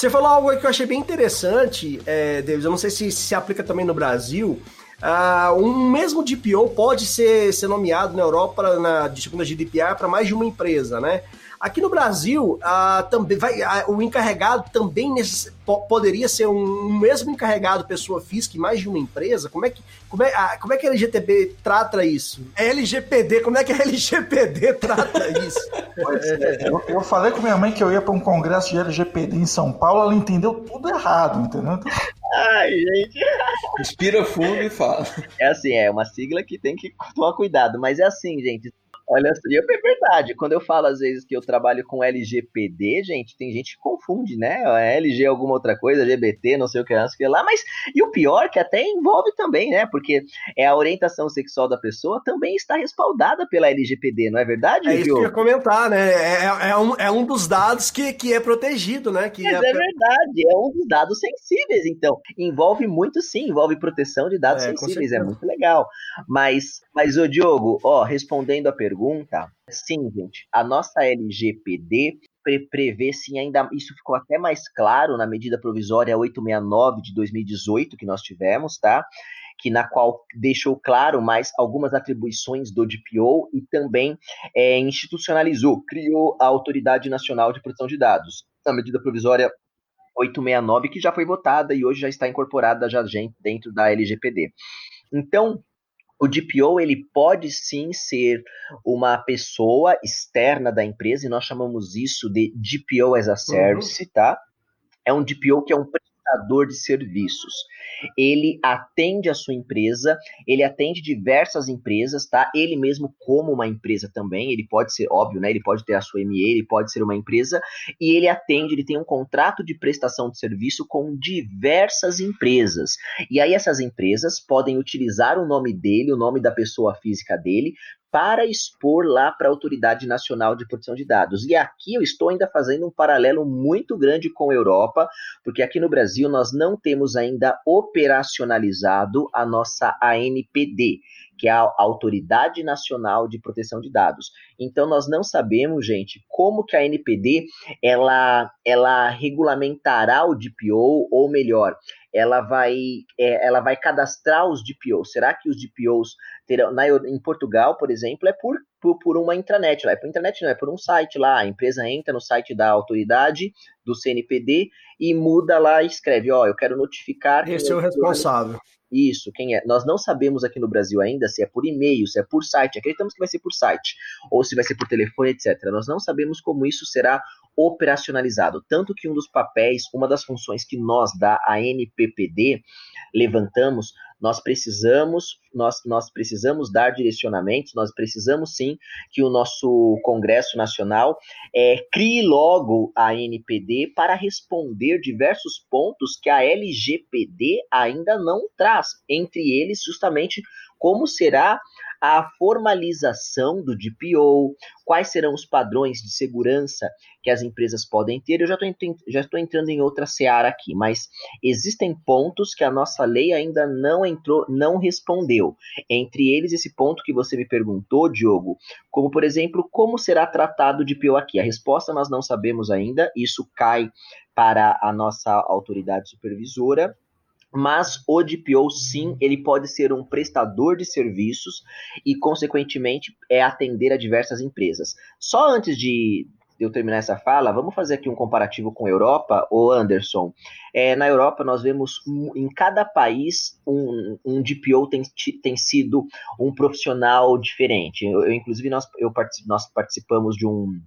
Você falou algo aí que eu achei bem interessante, é, Davis. Eu não sei se se aplica também no Brasil. Ah, um mesmo DPO pode ser, ser nomeado na Europa, na disciplina GDPR, para mais de uma empresa, né? Aqui no Brasil, ah, também vai, ah, o encarregado também necess- po- poderia ser um, um mesmo encarregado, pessoa física, em mais de uma empresa? Como é que, como é, ah, como é que a LGTB trata isso? LGPD, como é que a LGPD trata *laughs* isso? Eu, eu falei com minha mãe que eu ia para um congresso de LGPD em São Paulo, ela entendeu tudo errado, entendeu? Então, Ai, gente. Respira fundo e fala. É assim, é uma sigla que tem que tomar cuidado, mas é assim, gente. Olha só, e é verdade. Quando eu falo às vezes que eu trabalho com LGPD, gente, tem gente que confunde, né? É LG alguma outra coisa, LGBT, não sei o que, não sei o que lá, mas e o pior que até envolve também, né? Porque é a orientação sexual da pessoa também está respaldada pela LGPD, não é verdade, É isso que eu ia comentar, né? É, é um, é um dos dados que, que é protegido, né? Que Mas é verdade, é um dos dados sensíveis, então. Envolve muito sim, envolve proteção de dados É, sensíveis, é muito legal. Mas, mas ô Diogo, ó, respondendo a pergunta, sim, gente, a nossa LGPD pre- prevê sim ainda, isso ficou até mais claro na medida provisória 869 de 2018 que nós tivemos, tá? Que na qual deixou claro mais algumas atribuições do DPO e também é, institucionalizou, criou a Autoridade Nacional de Proteção de Dados. A medida provisória 869, que já foi votada e hoje já está incorporada já dentro da LGPD. Então, o DPO ele pode sim ser uma pessoa externa da empresa, e nós chamamos isso de DPO as a service, tá? É um DPO que é um prestador de serviços. Ele atende a sua empresa, ele atende diversas empresas, tá? Ele mesmo como uma empresa também, ele pode ser óbvio, né? Ele pode ter a sua ME, ele pode ser uma empresa e ele atende, ele tem um contrato de prestação de serviço com diversas empresas. E aí essas empresas podem utilizar o nome dele, o nome da pessoa física dele, para expor lá para a Autoridade Nacional de Proteção de Dados. E aqui eu estou ainda fazendo um paralelo muito grande com a Europa, porque aqui no Brasil nós não temos ainda operacionalizado a nossa ANPD, que é a Autoridade Nacional de Proteção de Dados. Então nós não sabemos, gente, como que a ANPD ela, ela regulamentará o DPO, ou melhor, ela vai, é, ela vai cadastrar os DPOs. Será que os DPOs terão. Na, em Portugal, por exemplo, é por, por, por uma intranet lá. É por intranet, não, é por um site lá. A empresa entra no site da autoridade, do CNPD, e muda lá e escreve: Ó, eu quero notificar. Esse é o responsável. Isso, quem é? Nós não sabemos aqui no Brasil ainda se é por e-mail, se é por site. Acreditamos que vai ser por site, ou se vai ser por telefone, etc. Nós não sabemos como isso será operacionalizado. Tanto que um dos papéis, uma das funções que nós da ANPPD levantamos, nós precisamos, nós, nós precisamos dar direcionamentos, nós precisamos sim que o nosso Congresso Nacional é, crie logo a ANPD para responder diversos pontos que a LGPD ainda não traz, entre eles justamente como será a formalização do DPO, quais serão os padrões de segurança que as empresas podem ter. Eu já estou entrando em outra seara aqui, mas existem pontos que a nossa lei ainda não entrou, não respondeu. Entre eles, esse ponto que você me perguntou, Diogo, como por exemplo, como será tratado o DPO aqui? A resposta nós não sabemos ainda, isso cai para a nossa autoridade supervisora mas o DPO sim, ele pode ser um prestador de serviços e, consequentemente, é atender a diversas empresas. Só antes de eu terminar essa fala, vamos fazer aqui um comparativo com a Europa, o Anderson. É, na Europa, nós vemos em cada país um, um DPO tem, tem sido um profissional diferente. Eu, eu inclusive, nós, eu particip, nós participamos de um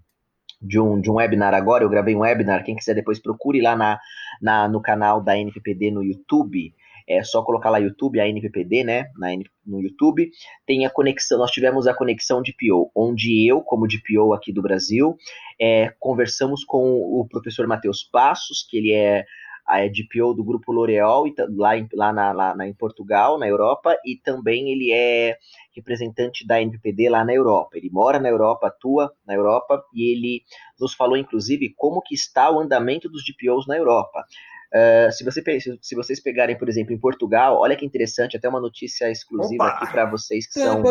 de um, de um webinar agora, eu gravei um webinar, quem quiser depois procure lá na, na, no canal da NPPD no YouTube, é só colocar lá YouTube, a NPPD, né, na, no YouTube, tem a conexão, nós tivemos a conexão de PO, onde eu, como DPO aqui do Brasil, é, conversamos com o professor Matheus Passos, que ele é a DPO do grupo L'Oréal lá, em, lá, na, lá na, em Portugal, na Europa, e também ele é representante da NPPD lá na Europa. Ele mora na Europa, atua na Europa, e ele nos falou, inclusive, como que está o andamento dos DPOs na Europa. Uh, se, você, se, vocês pegarem, por exemplo, em Portugal, olha que interessante, até uma notícia exclusiva Opa. aqui para vocês que são.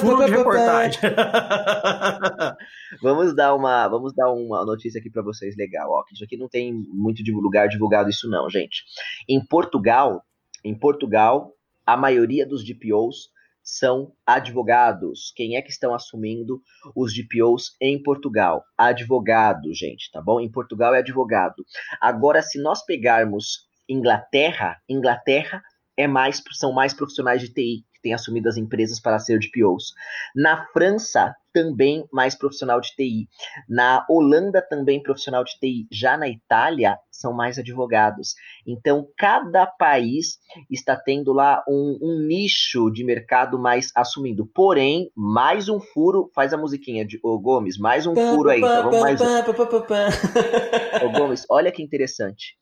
Furo de reportagem. *laughs* vamos dar uma, vamos dar uma notícia aqui para vocês legal. Ó, isso aqui não tem muito lugar divulgado isso não, gente. Em Portugal, em Portugal, a maioria dos DPOs são advogados. Quem é que estão assumindo os DPOs em Portugal? Advogado, gente, tá bom? Em Portugal é advogado. Agora, se nós pegarmos Inglaterra, Inglaterra é mais são mais profissionais de TI que têm assumido as empresas para ser DPOs. Na França, também mais profissional de TI. Na Holanda, também profissional de TI. Já na Itália, são mais advogados. Então, cada país está tendo lá um, um nicho de mercado mais assumindo. Porém, mais um furo. Faz a musiquinha de Ô Gomes, mais um furo aí. Então, vamos mais um. Ô Gomes, olha que interessante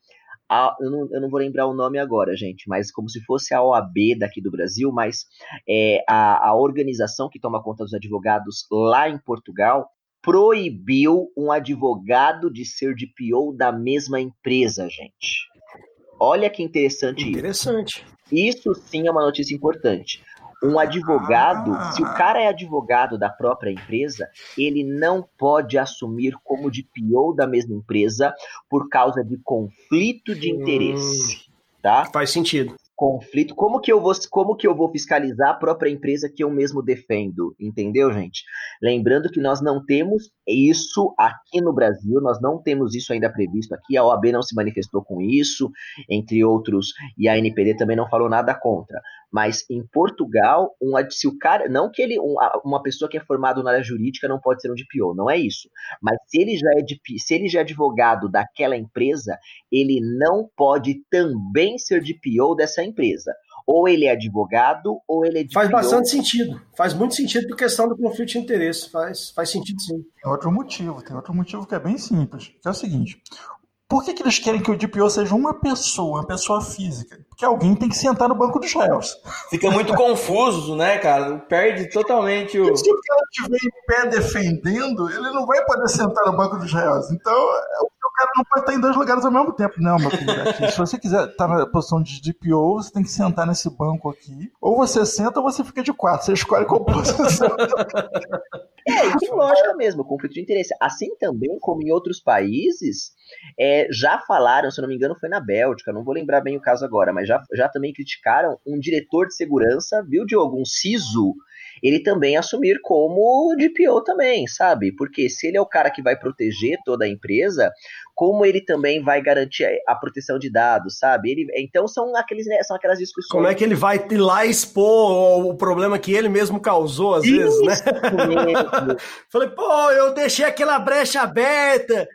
a, eu, não, eu não vou lembrar o nome agora, gente, mas como se fosse a OAB daqui do Brasil, mas é, a, a organização que toma conta dos advogados lá em Portugal proibiu um advogado de ser DPO da mesma empresa, gente. Olha que interessante, interessante. isso. Isso sim é uma notícia importante. Um advogado, ah. se o cara é advogado da própria empresa, ele não pode assumir como DPO da mesma empresa por causa de conflito de interesse. Hum, tá? Faz sentido conflito, como que eu vou como que eu vou fiscalizar a própria empresa que eu mesmo defendo, entendeu, gente? Lembrando que nós não temos isso aqui no Brasil, nós não temos isso ainda previsto aqui, a OAB não se manifestou com isso, entre outros, e a NPD também não falou nada contra. Mas em Portugal, um, se o cara, não que ele, um, uma pessoa que é formada na área jurídica não pode ser um DPO, não é isso. Mas se ele já é se ele já é advogado daquela empresa, ele não pode também ser DPO dessa empresa. Ou ele é advogado, ou ele é DPO. Faz bastante sentido. Faz muito sentido por questão do conflito de interesse. Faz, faz sentido sim. Tem outro motivo, tem outro motivo que é bem simples, que é o seguinte. Por que, que eles querem que o DPO seja uma pessoa, uma pessoa física? Porque alguém tem que sentar no banco dos réus. Fica muito confuso, né, cara? Perde totalmente o. E se o cara estiver em pé defendendo, ele não vai poder sentar no banco dos réus. Então, é o cara não pode estar em dois lugares ao mesmo tempo. Não, meu filho. Aqui. Se você quiser estar na posição de DPO, você tem que sentar nesse banco aqui. Ou você senta ou você fica de quatro. Você escolhe qual posição. É, e tem lógica mesmo, conflito de interesse. Assim também como em outros países, é, já falaram, se não me engano, foi na Bélgica, não vou lembrar bem o caso agora, mas já, já também criticaram um diretor de segurança, viu, Diogo? Um CISO ele também assumir como DPO também, sabe? Porque se ele é o cara que vai proteger toda a empresa, como ele também vai garantir a proteção de dados, sabe? Ele, então são aqueles né, são aquelas discussões. Como é que ele vai ir lá expor o problema que ele mesmo causou às Isso vezes, né? *laughs* Falei, pô, eu deixei aquela brecha aberta.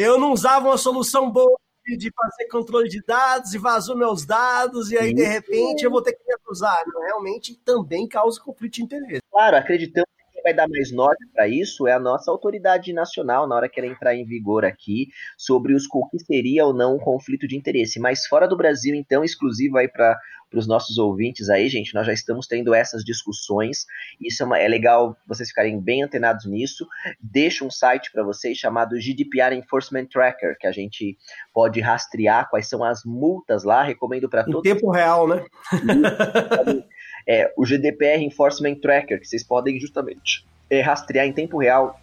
Eu não usava uma solução boa de fazer controle de dados e vazou meus dados, e aí, de repente, eu vou ter que me acusar. Realmente também causa conflito de interesse. Claro, acreditando vai dar mais norte para isso é a nossa autoridade nacional, na hora que ela entrar em vigor aqui, sobre os, o que seria ou não um conflito de interesse. Mas fora do Brasil, então, exclusivo aí para os nossos ouvintes aí, gente, nós já estamos tendo essas discussões. Isso é, uma, é legal vocês ficarem bem antenados nisso. Deixo um site para vocês chamado GDPR Enforcement Tracker, que a gente pode rastrear quais são as multas lá. Recomendo para Em todos. tempo real, né? *laughs* é, o GDPR Enforcement Tracker, que vocês podem justamente é, rastrear em tempo real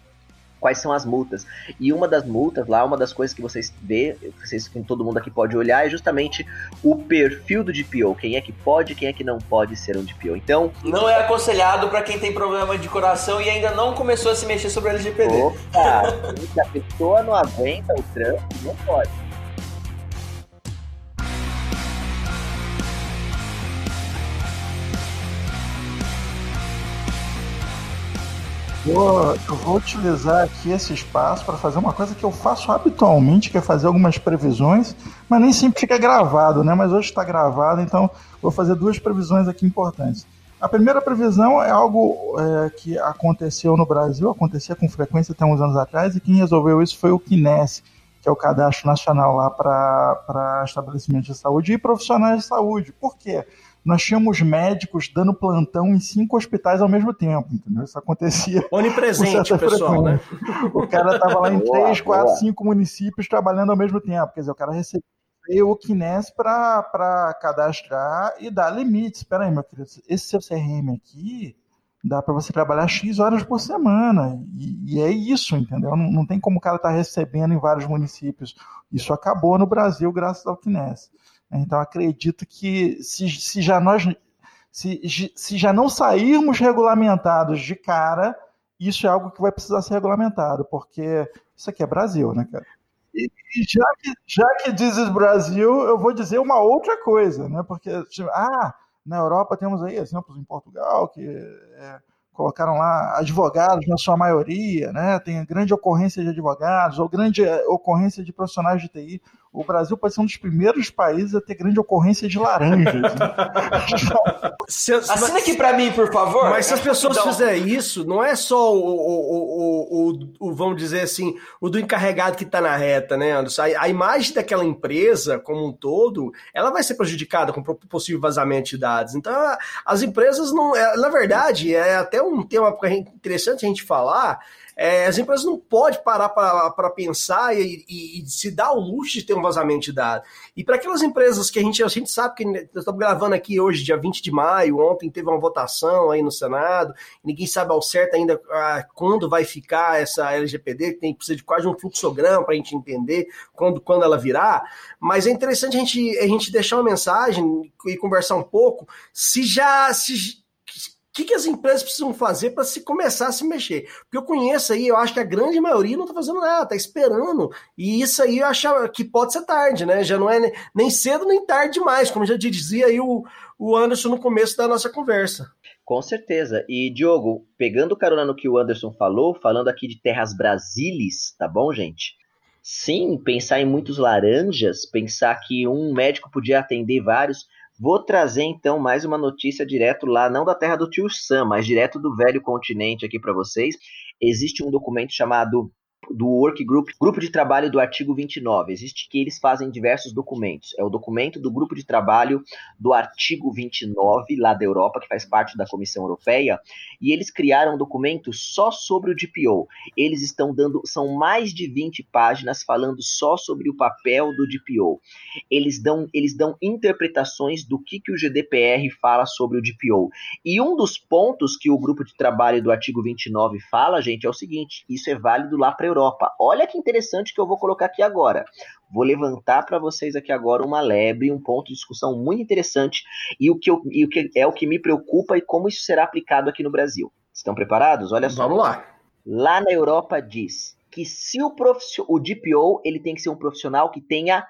quais são as multas. E uma das multas lá, uma das coisas que vocês vê, vocês, que todo mundo aqui pode olhar, é justamente o perfil do DPO. Quem é que pode, quem é que não pode ser um DPO. Então, Não é aconselhado pra quem tem problema de coração e ainda não começou a se mexer sobre LGPD. opa, se a pessoa não aguenta o trânsito, não pode. Vou- eu vou utilizar aqui esse espaço para fazer uma coisa que eu faço habitualmente, que é fazer algumas previsões, mas nem sempre fica gravado, né? Mas hoje está gravado, então vou fazer duas previsões aqui importantes. A primeira previsão é algo é, que aconteceu no Brasil, acontecia com frequência até uns anos atrás, e quem resolveu isso foi o Kines, que é o cadastro nacional lá para estabelecimentos de saúde e profissionais de saúde. Por quê? Nós tínhamos médicos dando plantão em cinco hospitais ao mesmo tempo, entendeu? Isso acontecia *laughs* Onipresente, pessoal, né? o cara estava lá em *laughs* Boa, três, quatro, boa. cinco municípios trabalhando ao mesmo tempo. Quer dizer, o cara recebeu o Kines para cadastrar e dar limites. Espera aí, meu querido, esse seu CRM aqui dá para você trabalhar X horas por semana. E, e é isso, entendeu? Não, não tem como o cara estar recebendo em vários municípios. Isso acabou no Brasil graças ao Kines. Então acredito que se, se já nós se, se já não sairmos regulamentados de cara, isso é algo que vai precisar ser regulamentado, porque isso aqui é Brasil, né, cara? E, e já, que, já que dizes Brasil, eu vou dizer uma outra coisa, né? Porque, tipo, ah, na Europa temos aí exemplos em Portugal que é, colocaram lá advogados na sua maioria, né? Tem grande ocorrência de advogados ou grande eh, ocorrência de profissionais de TI. O Brasil pode ser um dos primeiros países a ter grande ocorrência de laranjas. Né? *laughs* Se- Assina aqui pra mim, por favor. Mas se as pessoas Então, fizerem isso, não é só o, o, o, o, o- vamos dizer assim, o do encarregado que está na reta, né, Anderson? A, a imagem daquela empresa como um todo, ela vai ser prejudicada com po- possível vazamento de dados. Então, as empresas não. é, na verdade, é até um tema interessante a gente falar. É, as empresas não podem parar para pensar e, e- e se dar o luxo de ter um vazamento de dados. E para aquelas empresas que a gente, a gente sabe que nós estamos gravando aqui hoje, dia 20 de maio, ontem teve uma votação aí no Senado, ninguém sabe ao certo ainda ah, quando vai ficar essa LGPD, que tem precisa de quase um fluxograma para a gente entender quando, quando ela virar, mas é interessante a gente, a gente deixar uma mensagem e conversar um pouco se já. Se, que, que as empresas precisam fazer para se começar a se mexer? Porque eu conheço aí, eu acho que a grande maioria não está fazendo nada, está esperando. E isso aí eu acho que pode ser tarde, né? Já não é ne- nem cedo nem tarde demais, como já dizia aí o, o Anderson no começo da nossa conversa. Com certeza. E, Diogo, pegando carona no que o Anderson falou, falando aqui de terras brasilis, tá bom, gente? Sim, pensar em muitos laranjas, pensar que um médico podia atender vários. Vou trazer então mais uma notícia direto lá, não da terra do tio Sam, mas direto do velho continente aqui para vocês. Existe um documento chamado do Work Group, Grupo de Trabalho do artigo 29. Existe que eles fazem diversos documentos. É o documento do Grupo de Trabalho do artigo 29, lá da Europa, que faz parte da Comissão Europeia, e eles criaram um documento só sobre o DPO. Eles estão dando, são mais de 20 páginas falando só sobre o papel do DPO. Eles dão, eles dão interpretações do que, que o GDPR fala sobre o DPO. E um dos pontos que o grupo de trabalho do artigo 29 fala, gente, é o seguinte: isso é válido lá para a Europa. Olha que interessante que eu vou colocar aqui agora. Vou levantar para vocês aqui agora uma lebre, um ponto de discussão muito interessante e o que, eu, e o que é o que me preocupa e como isso será aplicado aqui no Brasil. Estão preparados? Olha só. Vamos lá. Lá na Europa diz que se o, o DPO ele tem que ser um profissional que tenha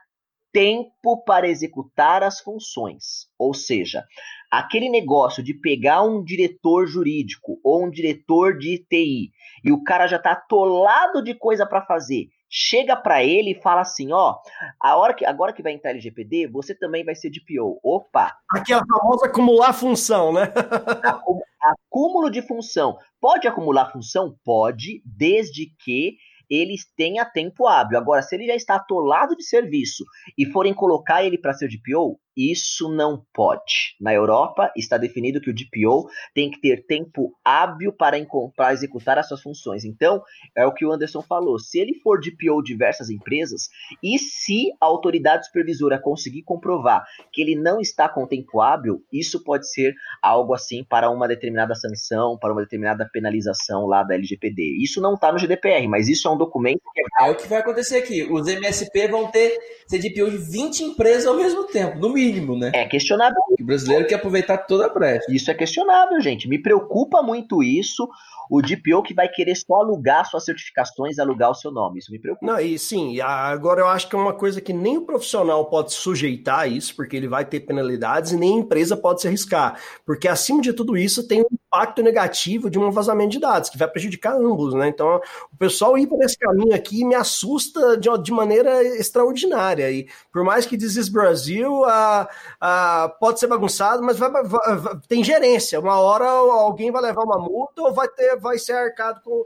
tempo para executar as funções. Ou seja, aquele negócio de pegar um diretor jurídico ou um diretor de TI e o cara já está atolado de coisa para fazer chega para ele e fala assim, ó, a hora que agora que vai entrar LGPD, você também vai ser DPO. Opa, Aquela famosa acumular função, né? *laughs* acúmulo de função. Pode acumular função? Pode, desde que eles tenha tempo hábil. Agora, se ele já está atolado de serviço e forem colocar ele para ser DPO, isso não pode. Na Europa está definido que o DPO tem que ter tempo hábil para, para executar as suas funções. Então, é o que o Anderson falou. Se ele for DPO diversas empresas e se a autoridade supervisora conseguir comprovar que ele não está com tempo hábil, isso pode ser algo assim para uma determinada sanção, para uma determinada penalização lá da LGPD. Isso não está no GDPR, mas isso é um documento que é É o que vai acontecer aqui. Os MSP vão ter CDPO de 20 empresas ao mesmo tempo, no mínimo, né? é questionável. O brasileiro quer aproveitar toda a brecha. Isso é questionável, gente. Me preocupa muito isso. O DPO que vai querer só alugar suas certificações, alugar o seu nome. Isso me preocupa. Não, e sim, agora eu acho que é uma coisa que nem o profissional pode sujeitar a isso, porque ele vai ter penalidades, e nem a empresa pode se arriscar. Porque acima de tudo isso tem um impacto negativo de um vazamento de dados, que vai prejudicar ambos, né? Então, o pessoal ir por esse caminho aqui me assusta de, de maneira extraordinária. E por mais que is Brasil, a, a, pode ser bagunçado, mas vai, vai- vai- tem gerência. Uma hora alguém vai levar uma multa ou vai, ter, vai ser arcado com,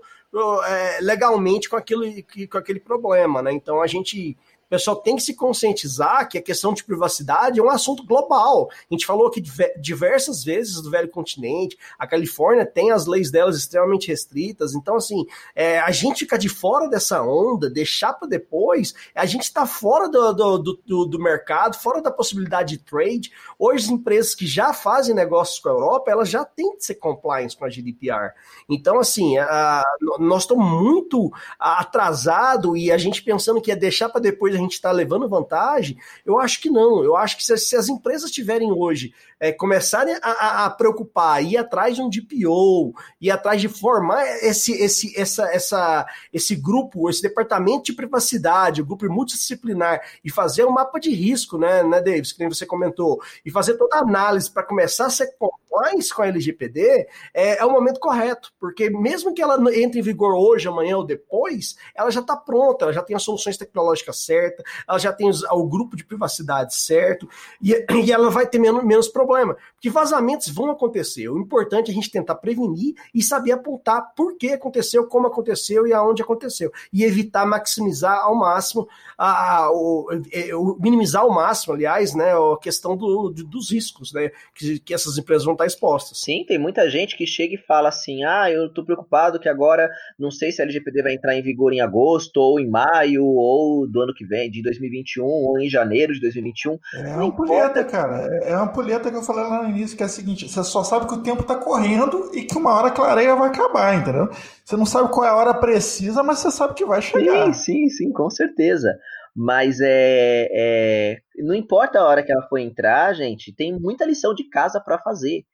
é, legalmente com, aquilo, com aquele problema, né? Então a gente. Pessoal tem que se conscientizar que a questão de privacidade é um assunto global. A gente falou aqui diver- diversas vezes do velho continente, a Califórnia tem as leis delas extremamente restritas, então, assim, é, a gente ficar de fora dessa onda, deixar para depois, a gente está fora do, do, do- do- do mercado, fora da possibilidade de trade. Hoje, as empresas que já fazem negócios com a Europa, elas já têm que ser compliance com a GDPR. Então, assim, a- nós estamos muito atrasado e a gente pensando que é deixar para depois gente estar levando vantagem, eu acho que não. Eu acho que se, se as empresas tiverem hoje é, começarem a, a- preocupar, ir atrás de um DPO, ir atrás de formar esse, esse, essa, essa, esse grupo, esse departamento de privacidade, o grupo multidisciplinar, e fazer um mapa de risco, né, né, Davis, que nem você comentou, e fazer toda a análise para começar a ser compliance com a LGPD, é, é o momento correto, porque mesmo que ela entre em vigor hoje, amanhã ou depois, ela já está pronta, ela já tem as soluções tecnológicas certas, ela já tem os- o grupo de privacidade certo, e, e ela vai ter menos, menos problema. Porque vazamentos vão acontecer. O importante é a gente tentar prevenir e saber apontar por que aconteceu, como aconteceu e aonde aconteceu. E evitar maximizar ao máximo, a, a- o, é, o- minimizar ao máximo, aliás, né, a questão do- do- dos riscos né, que, que essas empresas vão estar expostas. Sim, tem muita gente que chega e fala assim: ah, eu tô preocupado que agora não sei se a LGPD vai entrar em vigor em agosto, ou em maio, ou do ano que vem, de 2021, ou em janeiro de 2021. É Não uma importa. ampulheta, cara. É uma ampulheta que eu falei lá no início, que é a seguinte: você só sabe que o tempo tá correndo e que uma hora a clareia vai acabar, entendeu? Você não sabe qual é a hora precisa, mas você sabe que vai chegar. Sim, sim, sim, com certeza. Mas é, é, não importa a hora que ela for entrar, gente, tem muita lição de casa para fazer.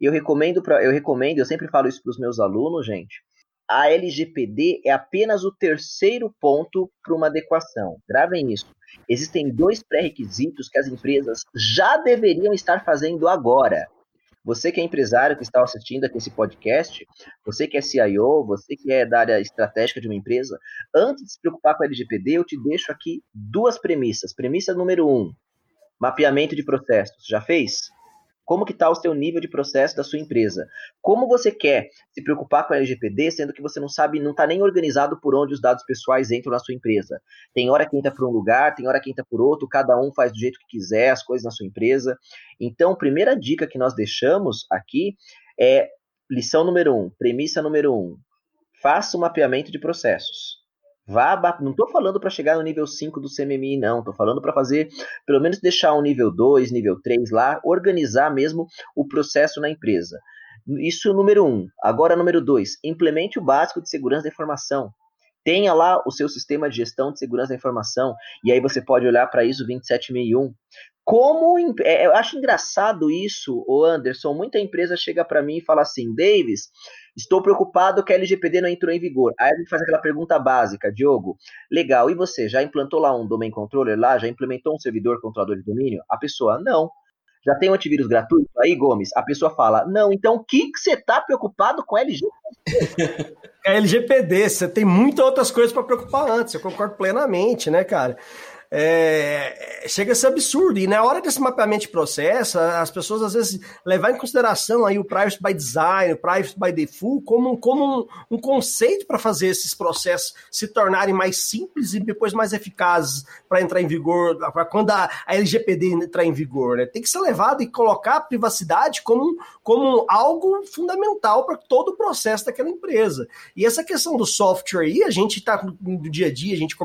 Eu recomendo, pra, eu recomendo, eu sempre falo isso para os meus alunos, gente. A LGPD é apenas o terceiro ponto para uma adequação. Gravem isso. Existem dois pré-requisitos que as empresas já deveriam estar fazendo agora. Você que é empresário que está assistindo aqui esse podcast, você que é CIO, você que é da área estratégica de uma empresa, antes de se preocupar com a LGPD, eu te deixo aqui duas premissas. Premissa número um, mapeamento de processos. Já fez? Como que está o seu nível de processo da sua empresa? Como você quer se preocupar com a LGPD, sendo que você não sabe, não está nem organizado por onde os dados pessoais entram na sua empresa? Tem hora que entra por um lugar, tem hora que entra por outro, cada um faz do jeito que quiser as coisas na sua empresa. Então, primeira dica que nós deixamos aqui é lição número um, premissa número um, faça o mapeamento de processos. Vá, não estou falando para chegar no nível 5 do CMMI, não. Estou falando para fazer, pelo menos deixar um nível 2, nível 3 lá, organizar mesmo o processo na empresa. Isso número 1. Um. Agora, número 2. Implemente o básico de segurança da informação. Tenha lá o seu sistema de gestão de segurança da informação. E aí você pode olhar para ISO 27001. Como é, eu acho engraçado isso, o Anderson. Muita empresa chega para mim e fala assim, Davis, estou preocupado que a LGPD não entrou em vigor. Aí a gente faz aquela pergunta básica, Diogo. Legal, e você já implantou lá um domain controller lá? Já implementou um servidor controlador de domínio? A pessoa, não. Já tem um antivírus gratuito aí, Gomes? A pessoa fala, não, então o que você tá preocupado com LG? *laughs* É LGPD, você tem muitas outras coisas para preocupar antes, eu concordo plenamente, né, cara? É, chega a ser absurdo. E na hora desse mapeamento de processo, as pessoas às vezes levar em consideração aí o privacy by design, o privacy by default, como, como um, um conceito para fazer esses processos se tornarem mais simples e depois mais eficazes para entrar em vigor, para quando a, a, LGPD entrar em vigor. Né? Tem que ser levado e colocar a privacidade como, como algo fundamental para todo o processo daquela empresa. E essa questão do software aí, a gente está no dia a dia, a gente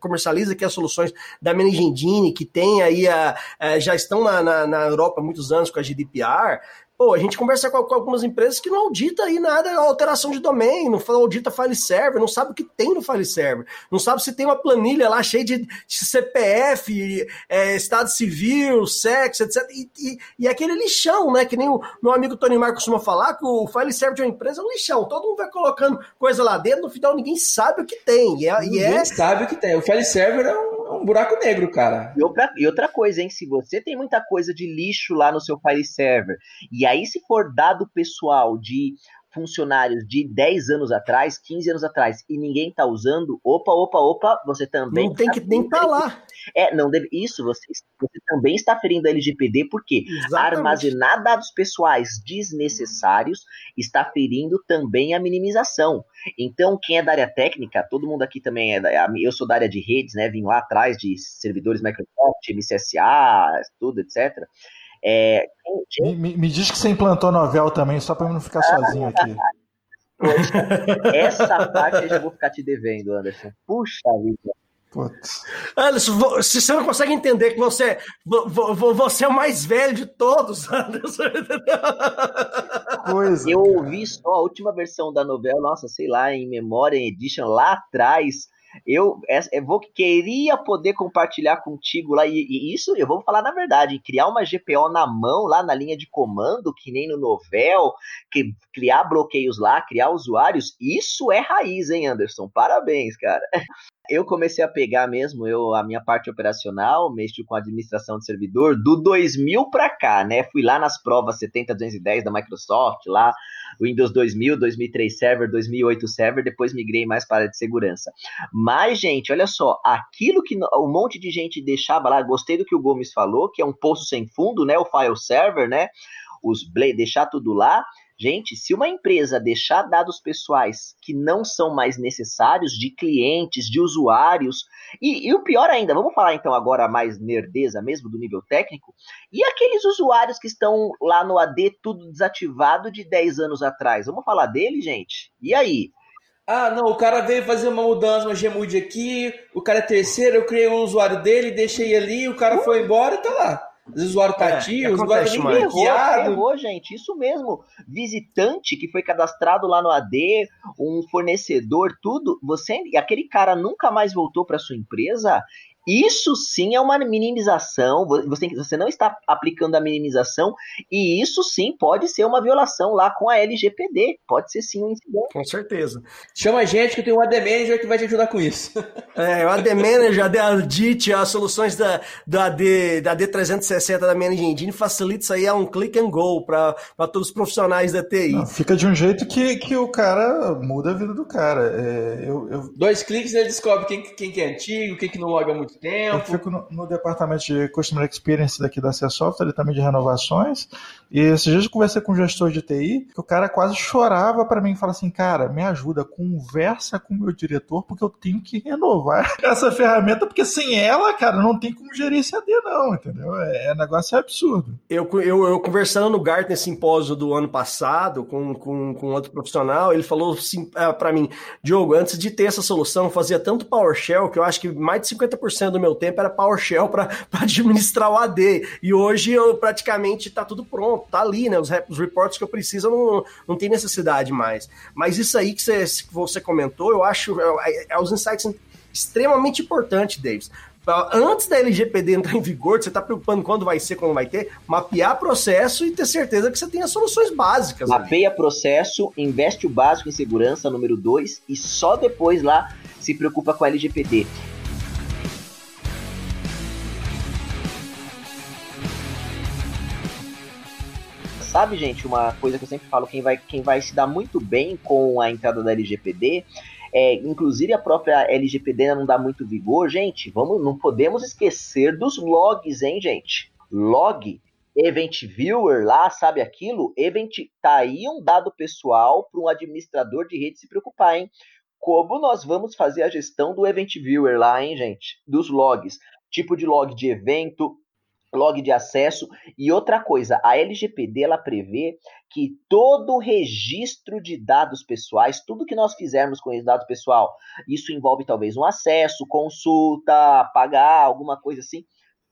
comercializa aqui as soluções da Managing Engine, que tem aí, a, a já estão na, na, na Europa há muitos anos com a GDPR, Pô, a gente conversa com, com, algumas empresas que não audita aí nada, alteração de domain, não audita file server, não sabe o que tem no file server, não sabe se tem uma planilha lá cheia de, de CPF, é, estado civil, sexo, etc. E, e, e, aquele lixão, né? Que nem o meu amigo Tony Mar costuma falar, que o file server de uma empresa é um lixão. Todo mundo vai colocando coisa lá dentro, no final ninguém sabe o que tem. E é, ninguém e é... sabe o que tem. O file server é um, é um buraco negro, cara. E outra, e outra coisa, hein? Se você tem muita coisa de lixo lá no seu file server, e aí se for dado pessoal de funcionários de 10 anos atrás, 15 anos atrás, e ninguém tá usando, opa, opa, opa, você também. Não tem que nem tá lá. É, não deve. Isso, você, você também está ferindo a LGPD, porque Exatamente. armazenar dados pessoais desnecessários está ferindo também a minimização. Então, quem é da área técnica, todo mundo aqui também é. Da, eu sou da área de redes, né? Vim lá atrás de servidores Microsoft, MCSA, tudo, etc. É, me, me, me, diz que você implantou novel também, só para eu não ficar sozinho aqui. Poxa, essa parte eu já vou ficar te devendo, Anderson. Puxa vida. Putz. Anderson, se você não consegue entender que você, você é o mais velho de todos, *laughs* Anderson. Coisa, eu ouvi só a última versão da novela, nossa, sei lá, em Memória Edition, lá atrás. Eu, eu vou queria poder compartilhar contigo lá, e, e, isso eu vou falar na verdade, criar uma GPO na mão, lá na linha de comando, que nem no Novel, que, criar bloqueios lá, criar usuários, isso é raiz, hein, Anderson? Parabéns, cara. Eu comecei a pegar mesmo eu a minha parte operacional, mexi com administração de servidor do 2000 para cá, né? Fui lá nas provas 70210 da Microsoft, lá Windows 2000, 2003 Server, 2008 Server, depois migrei mais para a de segurança. Mas, gente, olha só, aquilo que um monte de gente deixava lá, gostei do que o Gomes falou, que é um poço sem fundo, né? O file server, né? Os deixar tudo lá Gente, se uma empresa deixar dados pessoais que não são mais necessários de clientes, de usuários, e, e, o pior ainda, vamos falar então agora mais nerdeza mesmo, do nível técnico, e aqueles usuários que estão lá no AD tudo desativado de 10 anos atrás? Vamos falar dele, gente? E aí? Ah, não, o cara veio fazer uma mudança, uma Gmood aqui, o cara é terceiro, eu criei um usuário dele, deixei ali, o cara foi embora e tá lá. Às vezes o usuário tá ativo, é, o usuário nem bloqueado. Errou, gente, isso mesmo. Visitante que foi cadastrado lá no AD, um fornecedor, tudo, você, aquele cara nunca mais voltou para sua empresa, isso sim é uma minimização. Você, você não está aplicando a minimização, e isso sim pode ser uma violação lá com a LGPD. Pode ser sim um incidente. Com certeza. Chama a gente que tem um AD Manager que vai te ajudar com isso. *laughs* É, o AD Manager, a Audit, as soluções da, da, AD, da AD360 da Managing Engine facilita isso aí, é um click and go para todos os profissionais da TI. Não, fica de um jeito que, que o cara muda a vida do cara. É, eu, eu... Dois cliques ele descobre quem, quem que é antigo, quem que não loga muito tempo. Eu fico no, no, departamento de Customer Experience daqui da C Software, também de renovações, e esses dias eu conversei com um gestor de TI, que o cara quase chorava para mim e fala assim, cara, me ajuda, conversa com o meu diretor, porque eu tenho que renovar *laughs* essa ferramenta, porque sem ela, cara, não tem como gerir esse AD não, entendeu? É, é negócio absurdo. Eu, eu, eu conversando no Gartner Simpósio do ano passado com, com, com outro profissional, ele falou assim, é, para mim, Diogo, antes de ter essa solução, fazia tanto PowerShell que eu acho que mais de 50% do meu tempo era PowerShell para *laughs* administrar o AD. E hoje eu praticamente está tudo pronto, tá ali, né? Os, os reports que eu preciso não, não tem necessidade mais. Mas isso aí que você, que você comentou, eu acho é, é, é os insights extremamente importantes, Davis antes da LGPD entrar em vigor, você está preocupando quando vai ser, quando vai ter, mapear processo e ter certeza que você tem as soluções básicas. Mapeia ali. processo, investe o básico em segurança, número 2, e só depois lá se preocupa com a LGPD. Sabe, gente, uma coisa que eu sempre falo, quem vai, quem vai se dar muito bem com a entrada da LGPD é, inclusive a própria LGPD não dá muito vigor, gente. Vamos, não podemos esquecer dos logs, hein, gente? Log, Event Viewer lá, sabe aquilo? Event, tá aí um dado pessoal para um administrador de rede se preocupar, hein? Como nós vamos fazer a gestão do Event Viewer lá, hein, gente? Dos logs. Tipo de log de evento, log de acesso e outra coisa, a LGPD ela prevê que todo registro de dados pessoais, tudo que nós fizermos com esse dado pessoal, isso envolve talvez um acesso, consulta, pagar, alguma coisa assim,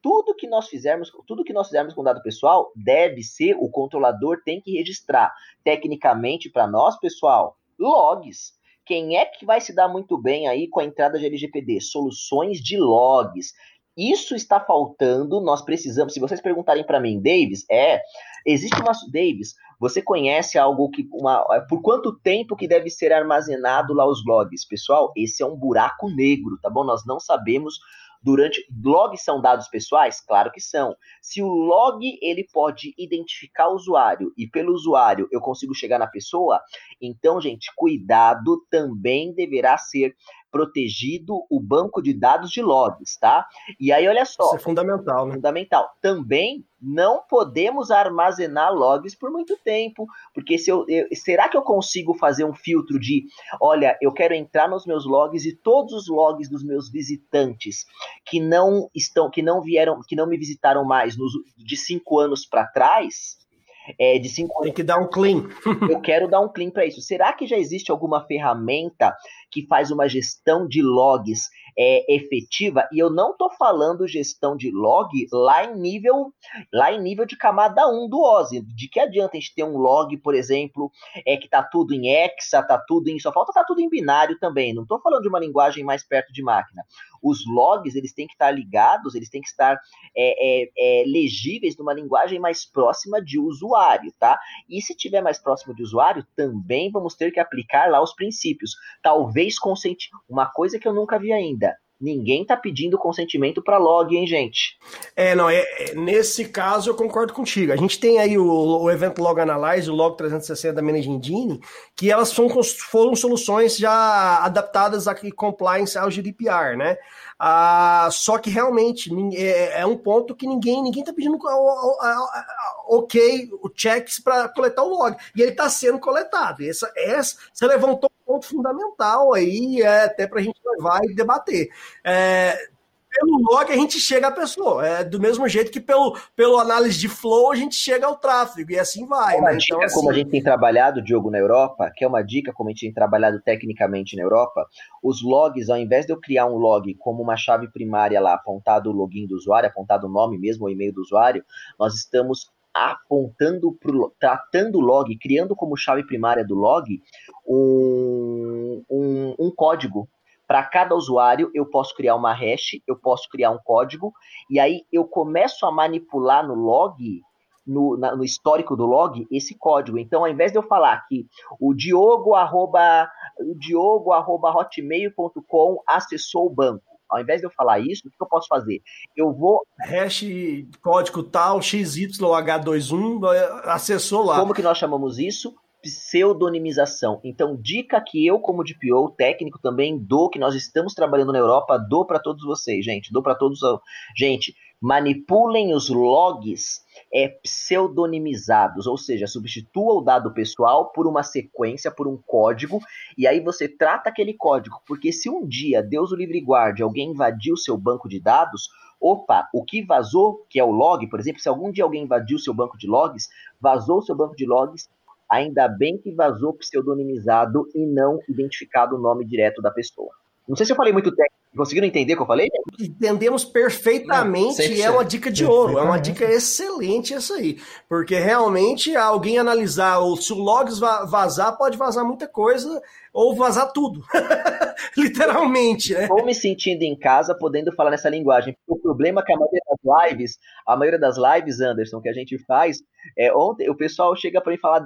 tudo que nós fizermos, tudo que nós fizermos com dado pessoal deve ser o controlador tem que registrar tecnicamente para nós, pessoal, logs. Quem é que vai se dar muito bem aí com a entrada de LGPD? Soluções de logs. Isso está faltando, nós precisamos. Se vocês perguntarem para mim, Davis, é, existe uma Davis, você conhece algo que uma por quanto tempo que deve ser armazenado lá os logs? Pessoal, esse é um buraco negro, tá bom? Nós não sabemos durante logs são dados pessoais? Claro que são. Se o log ele pode identificar o usuário e pelo usuário eu consigo chegar na pessoa, então, gente, cuidado também deverá ser protegido o banco de dados de logs, tá? E aí, olha só. Isso é fundamental, né? Fundamental. Também não podemos armazenar logs por muito tempo, porque se eu, eu, será que eu consigo fazer um filtro de, olha, eu quero entrar nos meus logs e todos os logs dos meus visitantes que não estão, que não vieram, que não me visitaram mais nos, de cinco anos para trás, é, de cinco Tem que dar um clean. *laughs* eu quero dar um clean para isso. Será que já existe alguma ferramenta que faz uma gestão de logs é, efetiva? E eu não estou falando gestão de log lá em nível lá em nível de camada 1 do OSI. De que adianta a gente ter um log, por exemplo, é que tá tudo em hexa, tá tudo em só falta tá tudo em binário também. Não estou falando de uma linguagem mais perto de máquina. Os logs eles têm que estar ligados, eles têm que estar é, é, é legíveis numa linguagem mais próxima de usuário, tá? E se tiver mais próximo de usuário, também vamos ter que aplicar lá os princípios. Talvez consentir. Uma coisa que eu nunca vi ainda Ninguém tá pedindo consentimento para log, hein, gente? É, não, é, é, nesse caso eu concordo contigo. A gente tem aí o, o Event Log Analyze, o Log 360 da Managing Engine, que elas são, foram soluções já adaptadas a compliance ao GDPR, né? Ah, só que realmente é, é, um ponto que ninguém ninguém está pedindo ok, o checks para coletar o log. E ele está sendo coletado. Essa, essa, você levantou ponto fundamental aí, é, até para a gente levar e debater. É, pelo log a gente chega à pessoa. É do mesmo jeito que pelo, pelo análise de flow a gente chega ao tráfego e assim vai. Uma né? dica então, assim... como a gente tem trabalhado, Diogo, na Europa, que é uma dica como a gente tem trabalhado tecnicamente na Europa, os logs, ao invés de eu criar um log como uma chave primária lá, apontado o login do usuário, apontado o nome mesmo, o e-mail do usuário, nós estamos apontando pro, tratando o log, criando como chave primária do log um, um, um código para cada usuário, eu posso criar uma hash, eu posso criar um código, e aí eu começo a manipular no log, no, na, no histórico do log, esse código. Então, ao invés de eu falar que o Diogo arroba, o Diogo arroba hotmail.com acessou o banco, ao invés de eu falar isso, o que eu posso fazer? Eu vou. Hash código tal, XYH21, acessou lá. Como que nós chamamos isso? pseudonimização. Então, dica que eu, como DPO técnico, também dou, que nós estamos trabalhando na Europa, dou para todos vocês, gente. Dou para todos. Gente, manipulem os logs é, pseudonimizados, ou seja, substitua o dado pessoal por uma sequência, por um código, e aí você trata aquele código, porque se um dia, Deus o livre guarde, alguém invadiu seu banco de dados, opa, o que vazou, que é o log, por exemplo, se algum dia alguém invadiu seu banco de logs, vazou seu banco de logs, Ainda bem que vazou pseudonimizado e não identificado o nome direto da pessoa. Não sei se eu falei muito técnico. Conseguiram entender o que eu falei? Entendemos perfeitamente. Não, é uma dica de ouro. É uma dica excelente essa aí. Porque realmente alguém analisar se o logs vazar, pode vazar muita coisa ou vazar tudo. *laughs* Literalmente, né? Estou me sentindo em casa podendo falar nessa linguagem. O problema é que a maioria das lives, a maioria das lives, Anderson, que a gente faz, é, ontem o pessoal chega para mim falar,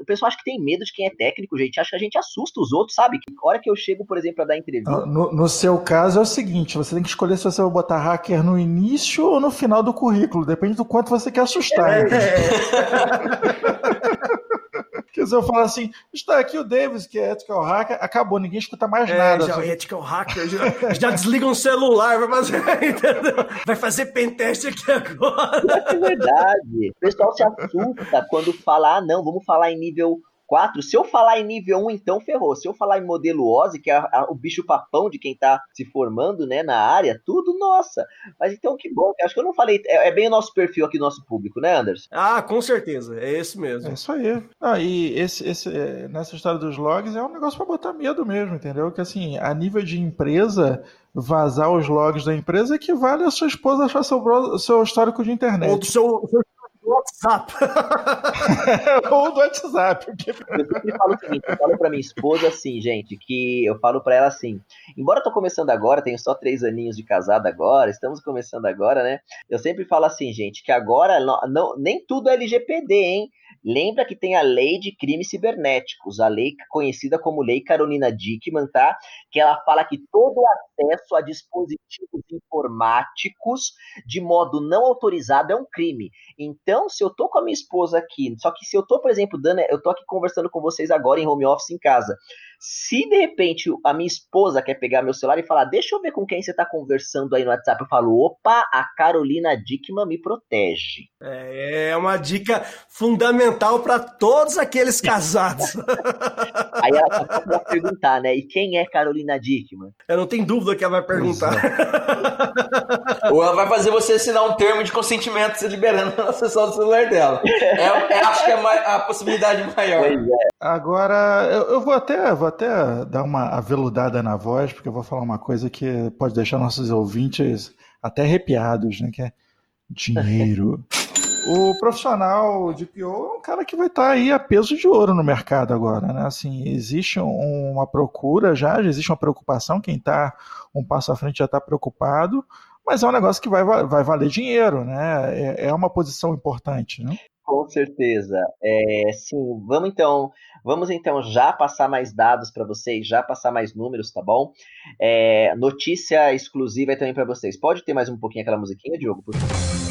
o pessoal acha que tem medo de quem é técnico, gente. Acha que a gente assusta os outros, sabe? A hora que eu chego, por exemplo, para dar entrevista. No, no, seu caso é o seguinte: você tem que escolher se você vai botar hacker no início ou no final do currículo. Depende do quanto você quer assustar. É. Quer *laughs* eu falo assim, está aqui o Davis, que é ethical hacker, acabou, ninguém escuta mais É, nada. já, Só- ethical hacker, já, já desliga um celular, vai fazer, *laughs* entendeu? Vai fazer pentest aqui agora. É verdade. O pessoal se assusta quando fala, ah, não, vamos falar em nível 4. Se eu falar em nível 1, então ferrou. Se eu falar em modelo OSI, que é a- a- o bicho papão de quem tá se formando, né, na área, tudo, nossa. Mas então que bom. Acho que eu não falei. É, é bem o nosso perfil aqui, nosso público, né, Anderson? Ah, com certeza, é esse mesmo. É isso aí. Ah, e esse, esse, é, nessa história dos logs é um negócio pra botar medo mesmo, entendeu? Que assim, a nível de empresa, vazar os logs da empresa equivale a sua esposa achar seu, seu histórico de Ou internet. do seu, seu WhatsApp. *laughs* Ou do WhatsApp. porque- Eu sempre falo o seguinte, eu falo pra minha esposa assim, gente, que eu falo pra ela assim, embora eu tô começando agora, tenho só três aninhos de casado agora, estamos começando agora, né? Eu sempre falo assim, gente, que agora não, não- nem tudo é LGPD, hein? Lembra que tem a lei de crimes cibernéticos, a lei conhecida como Lei Carolina Dickman, tá? Que ela fala que todo acesso a dispositivos informáticos de modo não autorizado é um crime. Então, se eu tô com a minha esposa aqui, só que se eu tô, por exemplo, dando, eu tô aqui conversando com vocês agora em home office em casa. Se de repente a minha esposa quer pegar meu celular e falar, deixa eu ver com quem você tá conversando aí no WhatsApp, eu falo, opa, a Carolina Dickman me protege. É uma dica fundamental para todos aqueles casados. *laughs* Aí ela só vai perguntar, né? E quem é Carolina Dickman? Eu não tenho dúvida que ela vai perguntar. Ou ela vai fazer você assinar um termo de consentimento se liberando a acessar o celular dela. É, é- acho que é a possibilidade maior. Pois é. Agora, eu, eu vou até vou até dar uma aveludada na voz, porque eu vou falar uma coisa que pode deixar nossos ouvintes até arrepiados, né? Que é dinheiro. *laughs* O profissional de PO é um cara que vai estar aí a peso de ouro no mercado agora, né? Assim, existe um- uma procura já, já existe uma preocupação, quem está um passo à frente já está preocupado, mas é um negócio que vai, va- vai valer dinheiro, né? É, é uma posição importante, né? Com certeza. É, sim, vamos então, vamos então já passar mais dados para vocês, já passar mais números, tá bom? É, notícia exclusiva também para vocês. Pode ter mais um pouquinho aquela musiquinha, Diogo? Por favor?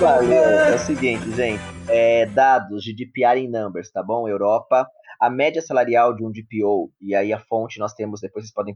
Valeu. É o seguinte, gente. É, dados de DPR em numbers, tá bom? Europa. A média salarial de um DPO, e aí a fonte nós temos, depois vocês podem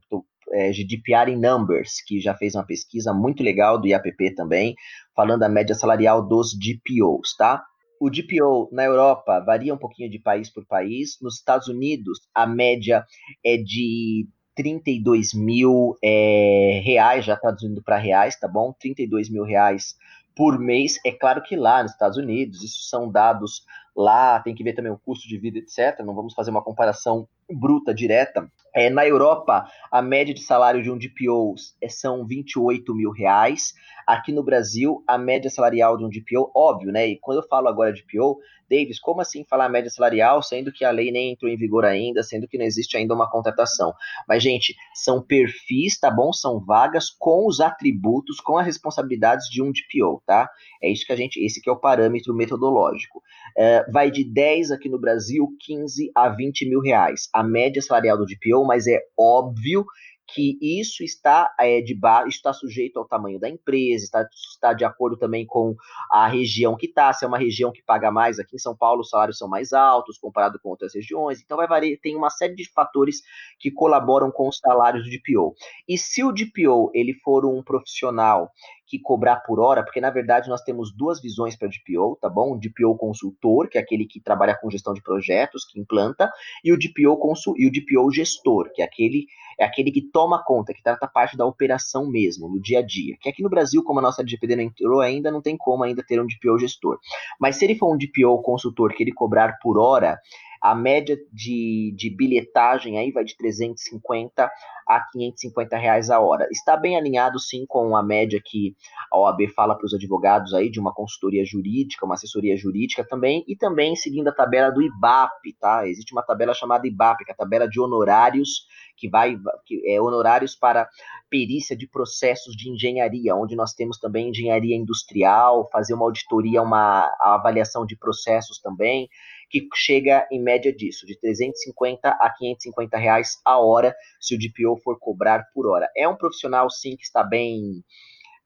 é, de em numbers, que já fez uma pesquisa muito legal do IAPP também, falando a média salarial dos DPOs, tá? O DPO na Europa varia um pouquinho de país por país. Nos Estados Unidos, a média é de 32 mil é, reais, já traduzindo para reais, tá bom? 32 mil reais por mês. É claro que lá nos Estados Unidos, isso são dados lá, tem que ver também o custo de vida, etc. Não vamos fazer uma comparação bruta, direta. É, na Europa, a média de salário de um DPO é, são 28 mil reais. Aqui no Brasil, a média salarial de um DPO, óbvio, né? E quando eu falo agora de DPO, Davis, como assim falar média salarial, sendo que a lei nem entrou em vigor ainda, sendo que não existe ainda uma contratação? Mas, gente, são perfis, tá bom? São vagas com os atributos, com as responsabilidades de um DPO, tá? É isso que a gente, esse que é o parâmetro metodológico. É, vai de 10 aqui no Brasil, 15 a 20 mil reais. A média salarial do DPO, mas é óbvio que isso está é, de está sujeito ao tamanho da empresa, está, está de acordo também com a região que está, se é uma região que paga mais, aqui em São Paulo os salários são mais altos comparado com outras regiões, então vai variar, tem uma série de fatores que colaboram com os salários do DPO. E se o DPO ele for um profissional que cobrar por hora, porque na verdade nós temos duas visões para o DPO, tá bom? O DPO consultor, que é aquele que trabalha com gestão de projetos, que implanta, e o DPO consul... e o DPO gestor, que é aquele é aquele que toma conta, que trata parte da operação mesmo, no dia a dia. Que aqui no Brasil, como a nossa LGPD não entrou ainda, não tem como ainda ter um DPO gestor. Mas se ele for um DPO consultor que ele cobrar por hora, a média de, de bilhetagem aí vai de 350 a 550 reais a hora. Está bem alinhado sim com a média que a OAB fala para os advogados aí de uma consultoria jurídica, uma assessoria jurídica também, e também seguindo a tabela do IBAP, tá? Existe uma tabela chamada IBAP, que é a tabela de honorários que vai que é honorários para perícia de processos de engenharia, onde nós temos também engenharia industrial, fazer uma auditoria, uma avaliação de processos também, que chega em média disso, de 350 a 550 reais a hora, se o DPO for cobrar por hora. É um profissional sim que está bem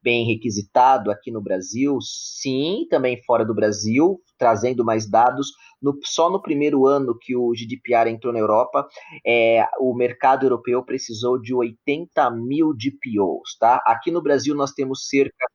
bem requisitado aqui no Brasil? Sim, também fora do Brasil, trazendo mais dados. No, só no primeiro ano que o GDPR entrou na Europa, é, o mercado europeu precisou de 80 mil DPOs, tá? Aqui no Brasil nós temos cerca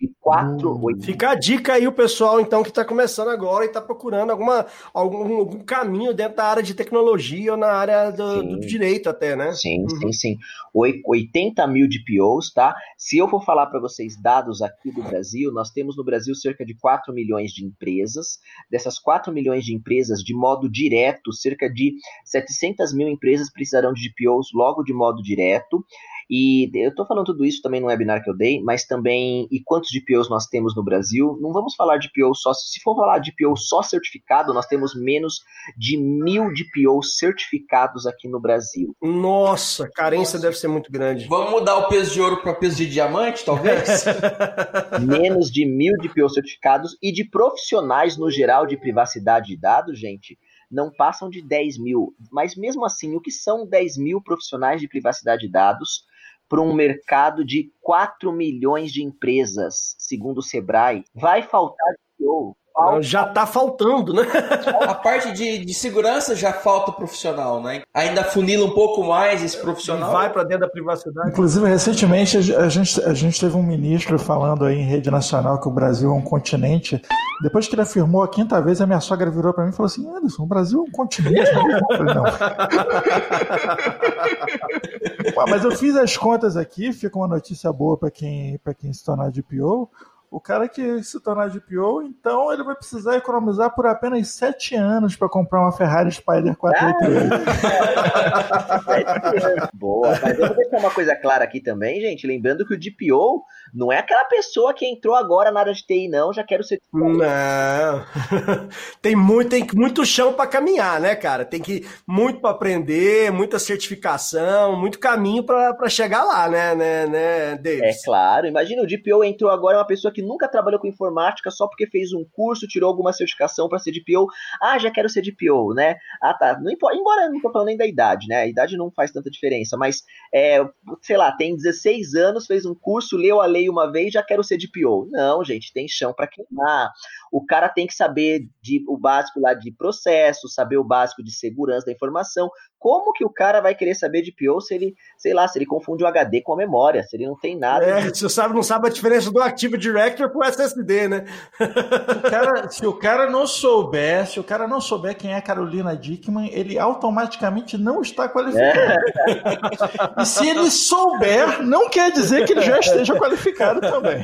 de 4... Hum, fica a dica aí o pessoal então que está começando agora e está procurando alguma, algum, algum, caminho dentro da área de tecnologia ou na área do, do direito até, né? Sim, uhum. sim, sim. 80 mil DPOs, tá? Se eu for falar para vocês dados aqui do Brasil, nós temos no Brasil cerca de 4 milhões de empresas. Dessas 4 milhões de empresas, de modo direto, cerca de 700 mil empresas precisarão de DPOs logo de modo direto. E eu estou falando tudo isso também no webinar que eu dei, mas também e quantos DPOs nós temos no Brasil? Não vamos falar de DPO só, se for falar de DPO só certificado, nós temos menos de mil DPOs certificados aqui no Brasil. Nossa, a carência Nossa. deve ser muito grande. Vamos mudar o peso de ouro para peso de diamante, talvez? *laughs* menos de mil DPOs certificados e de profissionais no geral de privacidade de dados, gente não passam de 10 mil. Mas mesmo assim, o que são 10 mil profissionais de privacidade de dados para um mercado de 4 milhões de empresas, segundo o Sebrae, vai faltar CEO. Falta... Já está faltando, né? *laughs* A parte de, de segurança já falta profissional, né? Ainda funila um pouco mais esse profissional. Vai para dentro da privacidade. Inclusive, recentemente, a gente, a gente teve um ministro falando aí em rede nacional que o Brasil é um continente. Depois que ele afirmou a quinta vez, a minha sogra virou para mim e falou assim: Anderson, o Brasil é um continente. Eu falei, não. *laughs* Mas eu fiz as contas aqui, fica uma notícia boa para quem, quem se tornar de PO. O cara que se tornar DPO, então ele vai precisar economizar por apenas sete anos para comprar uma Ferrari Spider 488. *laughs* Boa, mas eu vou deixar uma coisa clara aqui também, gente. Lembrando que o DPO não é aquela pessoa que entrou agora na área de TI, não. Já quero ser. Não. *laughs* tem, muito, tem muito chão para caminhar, né, cara? Tem que muito para aprender, muita certificação, muito caminho para chegar lá, né, né, né, Davis? É claro. Imagina o DPO entrou agora, é uma pessoa que que nunca trabalhou com informática só porque fez um curso, tirou alguma certificação para ser DPO. Ah, já quero ser DPO, né? Ah, tá. Não importa, embora não tô falando nem da idade, né? A idade não faz tanta diferença, mas, é, sei lá, tem 16 anos, fez um curso, leu a lei uma vez, já quero ser DPO. Não, gente, tem chão para queimar. O cara tem que saber de, o básico lá de processo, saber o básico de segurança da informação, como que o cara vai querer saber de PO se ele, sei lá, se ele confunde o HD com a memória, se ele não tem nada. É, de... você sabe, não sabe a diferença do Active Director pro SSD, né? Se o, cara, se o cara não souber, se o cara não souber quem é a Carolina Dickman, ele automaticamente não está qualificado. É. E se ele souber, não quer dizer que ele já esteja qualificado também.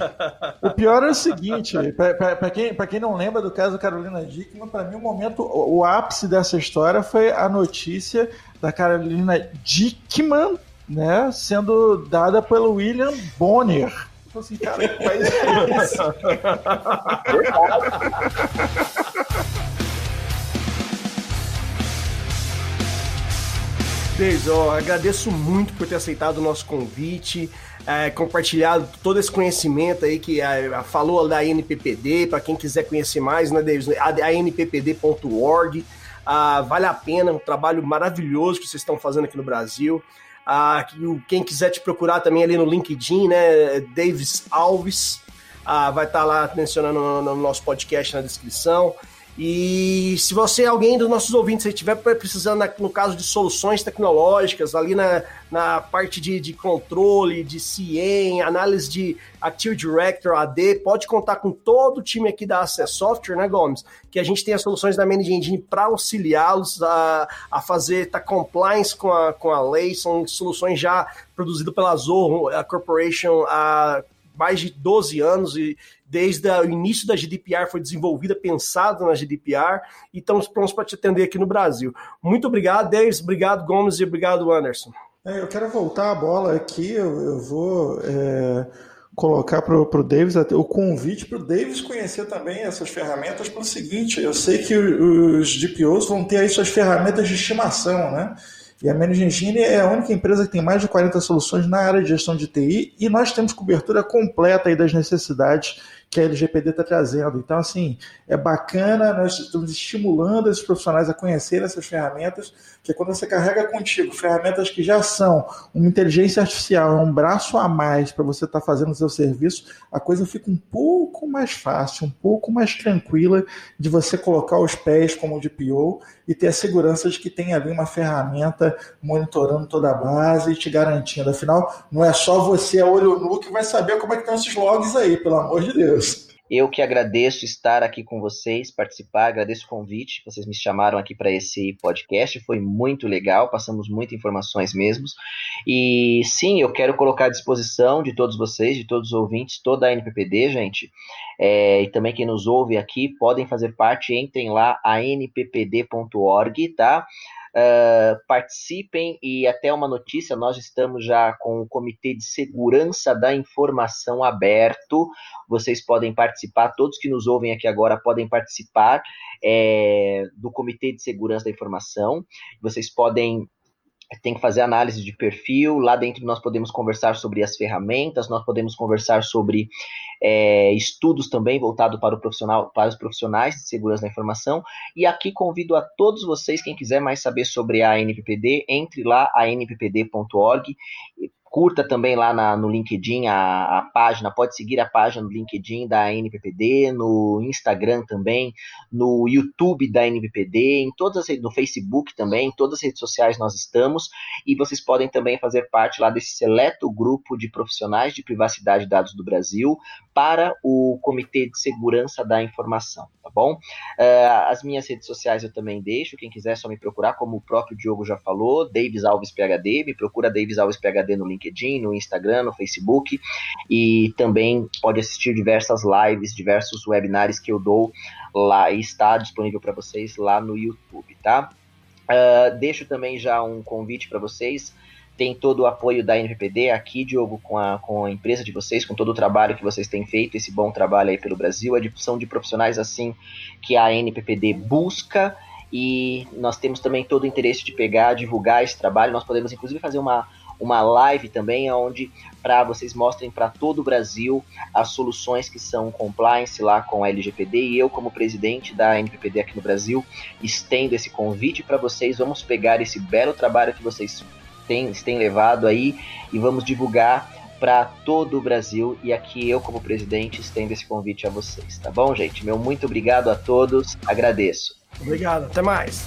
O pior é o seguinte, para quem, quem não lembra do caso Carolina Dickman, para mim o momento, o, o ápice dessa história foi a notícia da Carolina Dickman, né, sendo dada pelo William Bonner. Tipo assim, cara, que país é esse? *laughs* Deis, eu agradeço muito por ter aceitado o nosso convite, é, compartilhado todo esse conhecimento aí que é, falou da NPPD, para quem quiser conhecer mais, né, Deis? A, nppd.org. Ah, vale a pena, um trabalho maravilhoso que vocês estão fazendo aqui no Brasil. Ah, quem quiser te procurar também ali no LinkedIn, né? Davis Alves. Ah, vai estar tá lá mencionando no, no nosso podcast na descrição. E se você, alguém dos nossos ouvintes, estiver precisando, no caso de soluções tecnológicas, ali na, na parte de, de controle, de CIEM, análise de Active Director, AD, pode contar com todo o time aqui da Access Software, né, Gomes? Que a gente tem as soluções da Manage Engine para auxiliá-los a, a fazer tá, compliance com a, com a lei, são soluções já produzidas pela Zorro, a Corporation, há mais de 12 anos e desde o início da GDPR foi desenvolvida, pensada na GDPR e estamos prontos para te atender aqui no Brasil. Muito obrigado, Davis, obrigado, Gomes, e obrigado, Anderson. É, eu quero voltar a bola aqui, eu, eu vou é, colocar para o Davis o convite para o Davis conhecer também essas ferramentas pelo seguinte, eu sei que os DPOs vão ter aí suas ferramentas de estimação, né? E a Manage Engine é a única empresa que tem mais de 40 soluções na área de gestão de TI e nós temos cobertura completa aí das necessidades que a LGPD está trazendo. Então, assim, é bacana, nós estamos estimulando esses profissionais a conhecerem essas ferramentas, que quando você carrega contigo ferramentas que já são uma inteligência artificial, um braço a mais para você estar tá fazendo o seu serviço, a coisa fica um pouco mais fácil, um pouco mais tranquila de você colocar os pés como DPO e ter a segurança de que tem ali uma ferramenta monitorando toda a base e te garantindo. Afinal, não é só você a olho nu que vai saber como é que estão esses logs aí, pelo amor de Deus. Eu que agradeço estar aqui com vocês, participar, agradeço o convite. Vocês me chamaram aqui para esse podcast, foi muito legal, passamos muitas informações mesmo. E sim, eu quero colocar à disposição de todos vocês, de todos os ouvintes, toda a NPPD, gente. É, e também quem nos ouve aqui, podem fazer parte, entrem lá, anppd.org, tá? Uh, participem e até uma notícia, nós estamos já com o Comitê de Segurança da Informação aberto. Vocês podem participar, todos que nos ouvem aqui agora podem participar é, do Comitê de Segurança da Informação. Vocês podem tem que fazer análise de perfil. Lá dentro nós podemos conversar sobre as ferramentas, nós podemos conversar sobre é, estudos também voltados para, o profissional, para os profissionais de segurança da informação. E aqui convido a todos vocês, quem quiser mais saber sobre a NPPD, entre lá a nppd.org Curta também lá na, no LinkedIn a, a, página, pode seguir a página no LinkedIn da NPPD, no Instagram também, no YouTube da NPPD, em todas as, no Facebook também, em todas as redes sociais nós estamos, e vocês podem também fazer parte lá desse seleto grupo de profissionais de privacidade de dados do Brasil para o Comitê de Segurança da Informação, tá bom? Uh, as minhas redes sociais eu também deixo, quem quiser só me procurar, como o próprio Diogo já falou, Davis Alves PHD, me procura Davis Alves PHD no LinkedIn LinkedIn, no Instagram, no Facebook e também pode assistir diversas lives, diversos webinars que eu dou lá e está disponível para vocês lá no YouTube, tá? Uh, deixo também já um convite para vocês. Tem todo o apoio da NPPD aqui, Diogo, com a, com a empresa de vocês, com todo o trabalho que vocês têm feito, esse bom trabalho aí pelo Brasil, a difusão de profissionais assim que a NPPD busca e nós temos também todo o interesse de pegar, divulgar esse trabalho. Nós podemos inclusive fazer uma, uma live também onde para vocês mostrem para todo o Brasil as soluções que são compliance lá com a LGPD e eu como presidente da NPPD aqui no Brasil estendo esse convite para vocês. Vamos pegar esse belo trabalho que vocês têm, têm levado aí e vamos divulgar para todo o Brasil e aqui eu como presidente estendo esse convite a vocês, tá bom, gente? Meu muito obrigado a todos, agradeço. Obrigado, até mais.